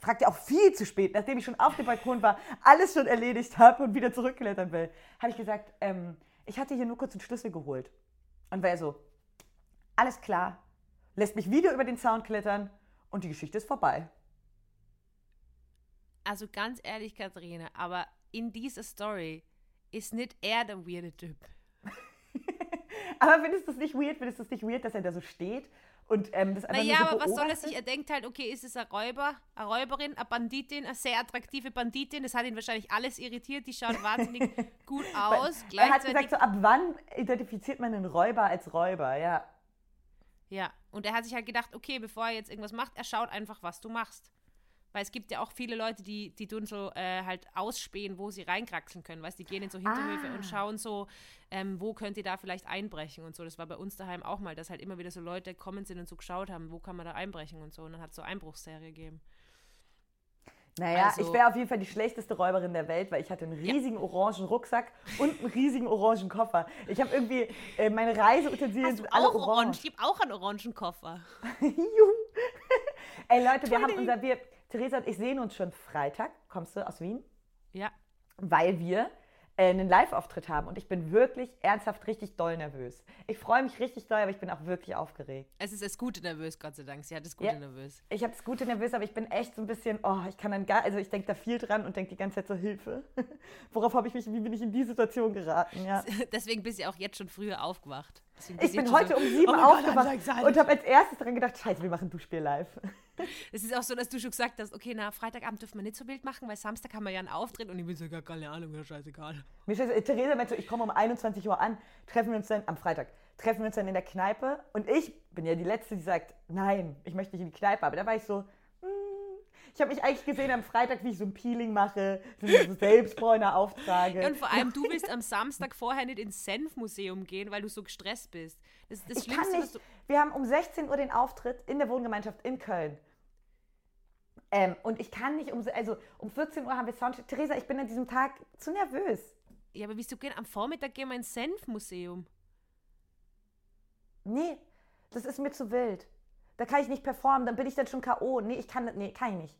Fragt er auch viel zu spät, nachdem ich schon auf dem Balkon war, alles schon erledigt habe und wieder zurückklettern will. Habe ich gesagt, ähm, ich hatte hier nur kurz einen Schlüssel geholt. Und war er so, alles klar, lässt mich wieder über den Zaun klettern und die Geschichte ist vorbei. Also ganz ehrlich, Katharina, aber in dieser Story ist nicht er der weirde Typ. aber findest du es nicht weird? Findest du es nicht weird, dass er da so steht und ähm, das einfach naja, so aber was soll er sich? Er denkt halt, okay, ist es ein Räuber, eine Räuberin, eine Banditin, eine sehr attraktive Banditin. Das hat ihn wahrscheinlich alles irritiert. Die schauen wahnsinnig gut aus. er hat gesagt, so ab wann identifiziert man einen Räuber als Räuber? Ja. Ja, und er hat sich halt gedacht, okay, bevor er jetzt irgendwas macht, er schaut einfach, was du machst. Weil es gibt ja auch viele Leute, die, die tun so äh, halt ausspähen, wo sie reinkraxeln können. Weißt die gehen in so Hinterhöfe ah. und schauen so, ähm, wo könnt ihr da vielleicht einbrechen und so. Das war bei uns daheim auch mal, dass halt immer wieder so Leute kommen sind und so geschaut haben, wo kann man da einbrechen und so. Und dann hat es so Einbruchsserie gegeben. Naja, also, ich wäre auf jeden Fall die schlechteste Räuberin der Welt, weil ich hatte einen riesigen ja. orangen Rucksack und einen riesigen orangen Koffer. Ich habe irgendwie äh, meine Reiseutensilien sind alle orange. orange. Ich habe auch einen orangen Koffer. Ey Leute, wir haben unser wir Theresa und ich sehen uns schon Freitag. Kommst du aus Wien? Ja. Weil wir äh, einen Live-Auftritt haben und ich bin wirklich ernsthaft richtig doll nervös. Ich freue mich richtig doll, aber ich bin auch wirklich aufgeregt. Es ist das Gute nervös, Gott sei Dank. Sie hat das Gute ja, nervös. Ich habe das Gute nervös, aber ich bin echt so ein bisschen, oh, ich kann dann gar, also ich denke da viel dran und denke die ganze Zeit so Hilfe. Worauf habe ich mich, wie bin ich in die Situation geraten? Ja. Deswegen bist du auch jetzt schon früher aufgewacht. Ich bin heute so, um sieben oh aufgewacht Gott, und habe als erstes daran gedacht, scheiße, wir machen Duschspiel live. Es ist auch so, dass du schon gesagt hast, okay, na, Freitagabend dürfen wir nicht so wild machen, weil Samstag haben wir ja einen Auftritt und ich bin so, gar keine Ahnung, ja, scheißegal. Mir scheiße, Theresa meinte so, ich komme um 21 Uhr an, treffen wir uns dann am Freitag, treffen wir uns dann in der Kneipe und ich bin ja die Letzte, die sagt, nein, ich möchte nicht in die Kneipe, aber da war ich so, ich habe mich eigentlich gesehen am Freitag, wie ich so ein Peeling mache, so Selbstbräuner auftrage. und vor allem, du willst am Samstag vorher nicht ins Senfmuseum gehen, weil du so gestresst bist. Das ist das ich Schlimmste, kann nicht. Wir haben um 16 Uhr den Auftritt in der Wohngemeinschaft in Köln. Ähm, und ich kann nicht um, also um 14 Uhr haben wir Soundcheck. Theresa, ich bin an diesem Tag zu nervös. Ja, aber wieso gehen am Vormittag gehen wir ins Senfmuseum? Nee, das ist mir zu wild. Da kann ich nicht performen, dann bin ich dann schon K.O. Nee, ich kann, nee, kann ich nicht.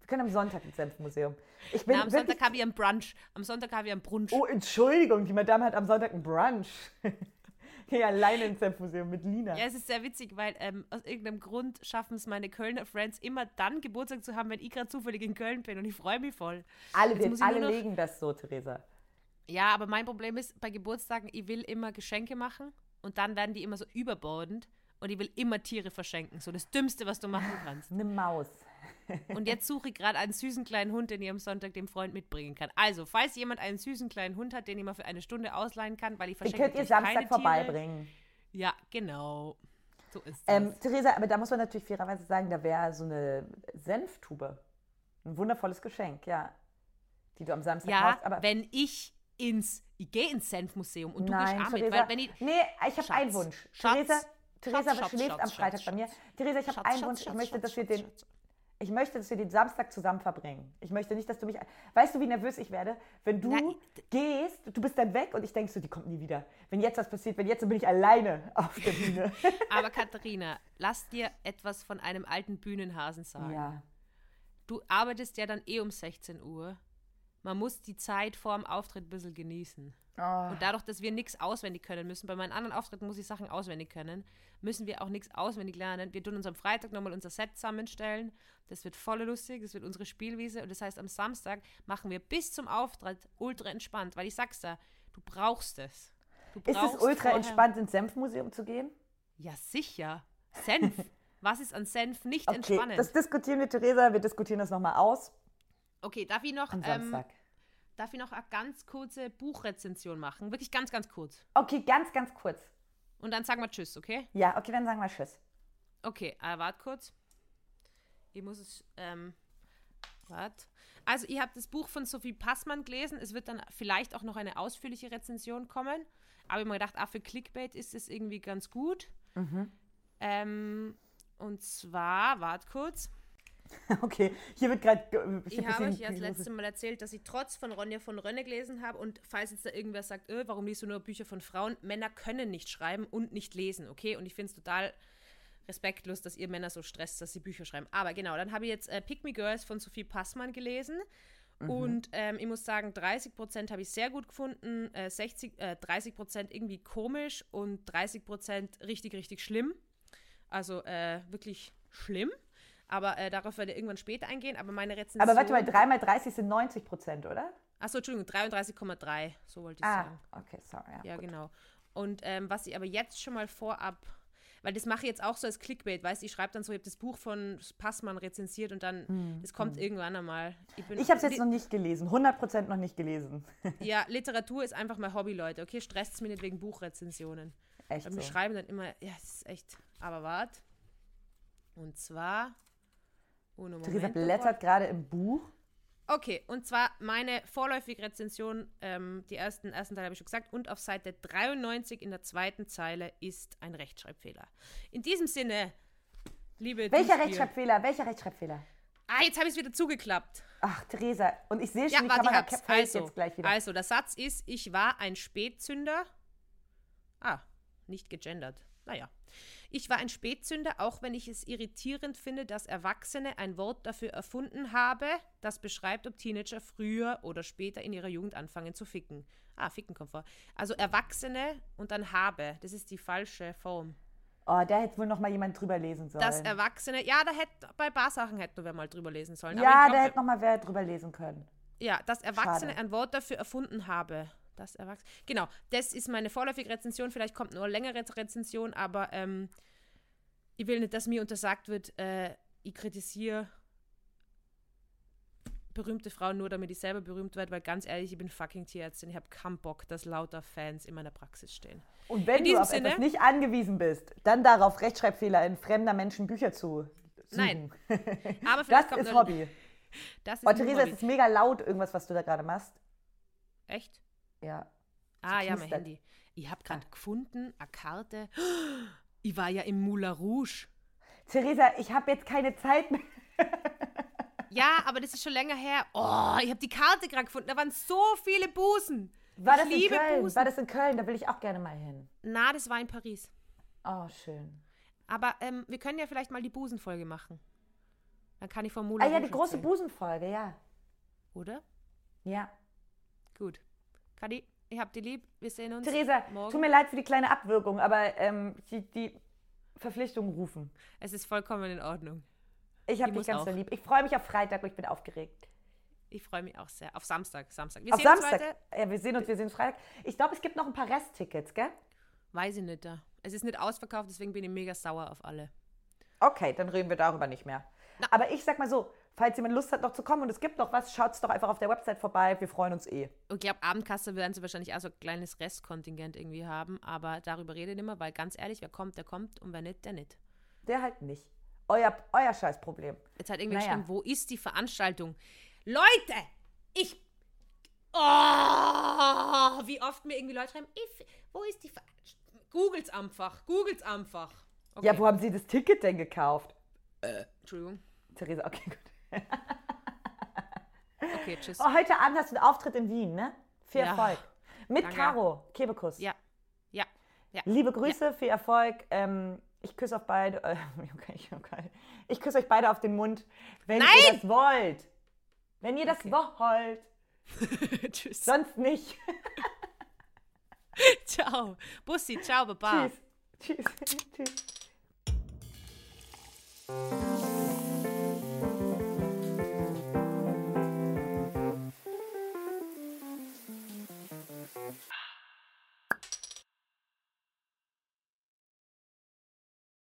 Wir können am Sonntag ins Senfmuseum. Ich bin Na, am Sonntag haben wir einen Brunch. Am Sonntag haben wir einen Brunch. Oh, Entschuldigung, die Madame hat am Sonntag einen Brunch. ja, alleine ins Senfmuseum mit Lina. Ja, es ist sehr witzig, weil ähm, aus irgendeinem Grund schaffen es meine Kölner Friends immer dann Geburtstag zu haben, wenn ich gerade zufällig in Köln bin und ich freue mich voll. Alle, wir, alle noch... legen das so, Theresa. Ja, aber mein Problem ist, bei Geburtstagen, ich will immer Geschenke machen und dann werden die immer so überbordend und ich will immer Tiere verschenken. So das Dümmste, was du machen kannst. Eine Maus. Und jetzt suche ich gerade einen süßen kleinen Hund, den ich am Sonntag dem Freund mitbringen kann. Also, falls jemand einen süßen kleinen Hund hat, den ich mal für eine Stunde ausleihen kann, weil ich verschenke Den könnt ihr Samstag vorbeibringen. Ja, genau. So ist das. Ähm, Theresa, aber da muss man natürlich fairerweise sagen, da wäre so eine Senftube. Ein wundervolles Geschenk, ja. Die du am Samstag ja, hast. Aber wenn ich ins, ich gehe ins Senfmuseum und du Nein, gehst auch mit, weil wenn ich... Nee, ich habe einen Wunsch. Schatz, Theresa, Theresa Schatz, schläft Schatz, am Freitag bei mir. Theresa, ich habe einen Wunsch. Ich möchte, dass wir den Ich möchte, dass wir den Samstag zusammen verbringen. Ich möchte nicht, dass du mich. Weißt du, wie nervös ich werde? Wenn du Na, gehst, du bist dann weg und ich denke so, die kommt nie wieder. Wenn jetzt was passiert, wenn jetzt, dann bin ich alleine auf der Bühne. Aber Katharina, lass dir etwas von einem alten Bühnenhasen sagen. Ja. Du arbeitest ja dann eh um 16 Uhr. Man muss die Zeit vor dem Auftritt ein bisschen genießen. Oh. Und dadurch, dass wir nichts auswendig können müssen, bei meinen anderen Auftritten muss ich Sachen auswendig können, müssen wir auch nichts auswendig lernen. Wir tun uns am Freitag nochmal unser Set zusammenstellen. Das wird voll lustig, das wird unsere Spielwiese. Und das heißt, am Samstag machen wir bis zum Auftritt ultra entspannt, weil ich sag's da, du brauchst es. Du brauchst ist es ultra entspannt, ins Senfmuseum zu gehen? Ja, sicher. Senf. Was ist an Senf nicht okay, entspannend? Das diskutieren wir, Theresa. Wir diskutieren das nochmal aus. Okay, darf ich noch. Am Samstag. Ähm, darf ich noch eine ganz kurze Buchrezension machen? Wirklich ganz, ganz kurz. Okay, ganz, ganz kurz. Und dann sagen wir Tschüss, okay? Ja, okay, dann sagen wir Tschüss. Okay, äh, warte kurz. Ich muss es. Ähm, warte. Also, ihr habt das Buch von Sophie Passmann gelesen. Es wird dann vielleicht auch noch eine ausführliche Rezension kommen. Aber ich habe mir gedacht, auch für Clickbait ist es irgendwie ganz gut. Mhm. Ähm, und zwar, warte kurz. Okay, hier wird gerade. Ich habe euch ja das letzte Mal erzählt, ich trotz von Ronja von Rönne gelesen habe. Und falls jetzt da irgendwer sagt, öh, warum liest du nur Bücher von Frauen? Männer können nicht schreiben und nicht lesen, okay? Und ich finde es total respektlos, dass ihr Männer so stresst, dass sie Bücher schreiben. Aber genau, dann habe ich jetzt äh, Pick Me Girls von Sophie Passmann gelesen. Mhm. Und ähm, ich muss sagen, 30% habe ich sehr gut gefunden, äh, 60, äh, 30% irgendwie komisch und 30% richtig, richtig schlimm. Also äh, wirklich schlimm. Aber äh, darauf werde ich irgendwann später eingehen. Aber meine Rezension. Aber warte mal, 3 mal 30 sind 90 Prozent, oder? Achso, Entschuldigung, 33,3. So wollte ich ah, sagen. okay, sorry. Ja, ja genau. Und ähm, was ich aber jetzt schon mal vorab. Weil das mache ich jetzt auch so als Clickbait, weißt du, ich schreibe dann so, ich habe das Buch von Passmann rezensiert und dann, hm, es kommt hm. irgendwann einmal. Ich, ich habe es jetzt noch nicht gelesen, 100% noch nicht gelesen. ja, Literatur ist einfach mein Hobby, Leute, okay? Stresst es mir nicht wegen Buchrezensionen. Echt Weil so. Wir schreiben dann immer, ja, es ist echt, aber warte. Und zwar ohne Theresa blättert gerade im Buch. Okay, und zwar meine vorläufige Rezension, ähm, die ersten, ersten Teil habe ich schon gesagt, und auf Seite 93 in der zweiten Zeile ist ein Rechtschreibfehler. In diesem Sinne, liebe Welcher Rechtschreibfehler? Welcher Rechtschreibfehler? Ah, jetzt habe ich es wieder zugeklappt. Ach, Theresa, und ich sehe schon, ja, die Kamera also, jetzt gleich wieder. Also, der Satz ist, ich war ein Spätzünder. Ah, nicht gegendert. Naja. Ich war ein Spätzünder, auch wenn ich es irritierend finde, dass Erwachsene ein Wort dafür erfunden habe, das beschreibt, ob Teenager früher oder später in ihrer Jugend anfangen zu ficken. Ah, ficken kommt vor. Also Erwachsene und dann habe. Das ist die falsche Form. Oh, da hätte wohl noch mal jemand drüber lesen sollen. Das Erwachsene, ja, da hätte bei ein paar Sachen hätte nur wer mal drüber lesen sollen. Ja, glaub, da hätte noch mal wer drüber lesen können. Ja, dass Erwachsene Schade. ein Wort dafür erfunden habe. Das Erwachsene. Genau, das ist meine vorläufige Rezension. Vielleicht kommt nur eine längere Rezension, aber ähm, ich will nicht, dass mir untersagt wird, äh, ich kritisiere berühmte Frauen nur, damit ich selber berühmt werde, weil ganz ehrlich, ich bin fucking Tierärztin. Ich habe keinen Bock, dass lauter Fans in meiner Praxis stehen. Und wenn du auf Sinne, etwas nicht angewiesen bist, dann darauf Rechtschreibfehler in fremder Menschen Bücher zu suchen. Nein. Aber das ist Hobby. Das ist oh, Theresa, es ist mega laut, irgendwas, was du da gerade machst. Echt? Ja. Ah, ja, mein Handy. Ich habe gerade ah. gefunden, eine Karte. Ich war ja im Moulin Rouge. Theresa, ich habe jetzt keine Zeit mehr. ja, aber das ist schon länger her. Oh, ich habe die Karte gerade gefunden. Da waren so viele Busen. War ich das in Köln? Busen. War das in Köln? Da will ich auch gerne mal hin. Na, das war in Paris. Oh, schön. Aber ähm, wir können ja vielleicht mal die Busenfolge machen. Dann kann ich vom Moulin Ah ja, die große Busenfolge, ja. Oder? Ja. Gut. Kadi, ich hab dich lieb. Wir sehen uns. Theresa, morgen. tut mir leid für die kleine Abwirkung, aber ähm, die, die Verpflichtungen rufen. Es ist vollkommen in Ordnung. Ich habe dich ganz so lieb. Ich freue mich auf Freitag, ich bin aufgeregt. Ich freue mich auch sehr. Auf Samstag. Samstag. Wir auf Samstag. Ja, wir sehen uns, wir sehen uns Freitag. Ich glaube, es gibt noch ein paar Resttickets, gell? Weiß ich nicht. Da. Es ist nicht ausverkauft, deswegen bin ich mega sauer auf alle. Okay, dann reden wir darüber nicht mehr. Na. Aber ich sag mal so, falls jemand Lust hat, noch zu kommen und es gibt noch was, schaut es doch einfach auf der Website vorbei. Wir freuen uns eh. Und ich glaube, Abendkasse werden sie wahrscheinlich auch so ein kleines Restkontingent irgendwie haben. Aber darüber rede ich nicht mehr, weil ganz ehrlich, wer kommt, der kommt und wer nicht, der nicht. Der halt nicht. Euer, euer Scheißproblem. Jetzt hat irgendwie naja. geschrieben, wo ist die Veranstaltung? Leute, ich. Oh, wie oft mir irgendwie Leute schreiben, ich, wo ist die Veranstaltung? Googelt's einfach, googelt's einfach. Okay. Ja, wo haben Sie das Ticket denn gekauft? Äh, Entschuldigung. Theresa, okay, gut. Okay, tschüss. Oh, heute Abend hast du einen Auftritt in Wien, ne? Viel Ja. Erfolg. Mit Danke. Caro, Kebekus. Ja. Ja. Ja. Liebe Grüße, viel Erfolg. Ähm, ich küsse auf beide. Äh, okay, okay. Ich küsse euch beide auf den Mund, wenn ihr Nein! das wollt. Wenn ihr das Okay. wollt. tschüss. Sonst nicht. Ciao. Bussi, ciao, Baba. Tschüss. Tschüss. Tschüss.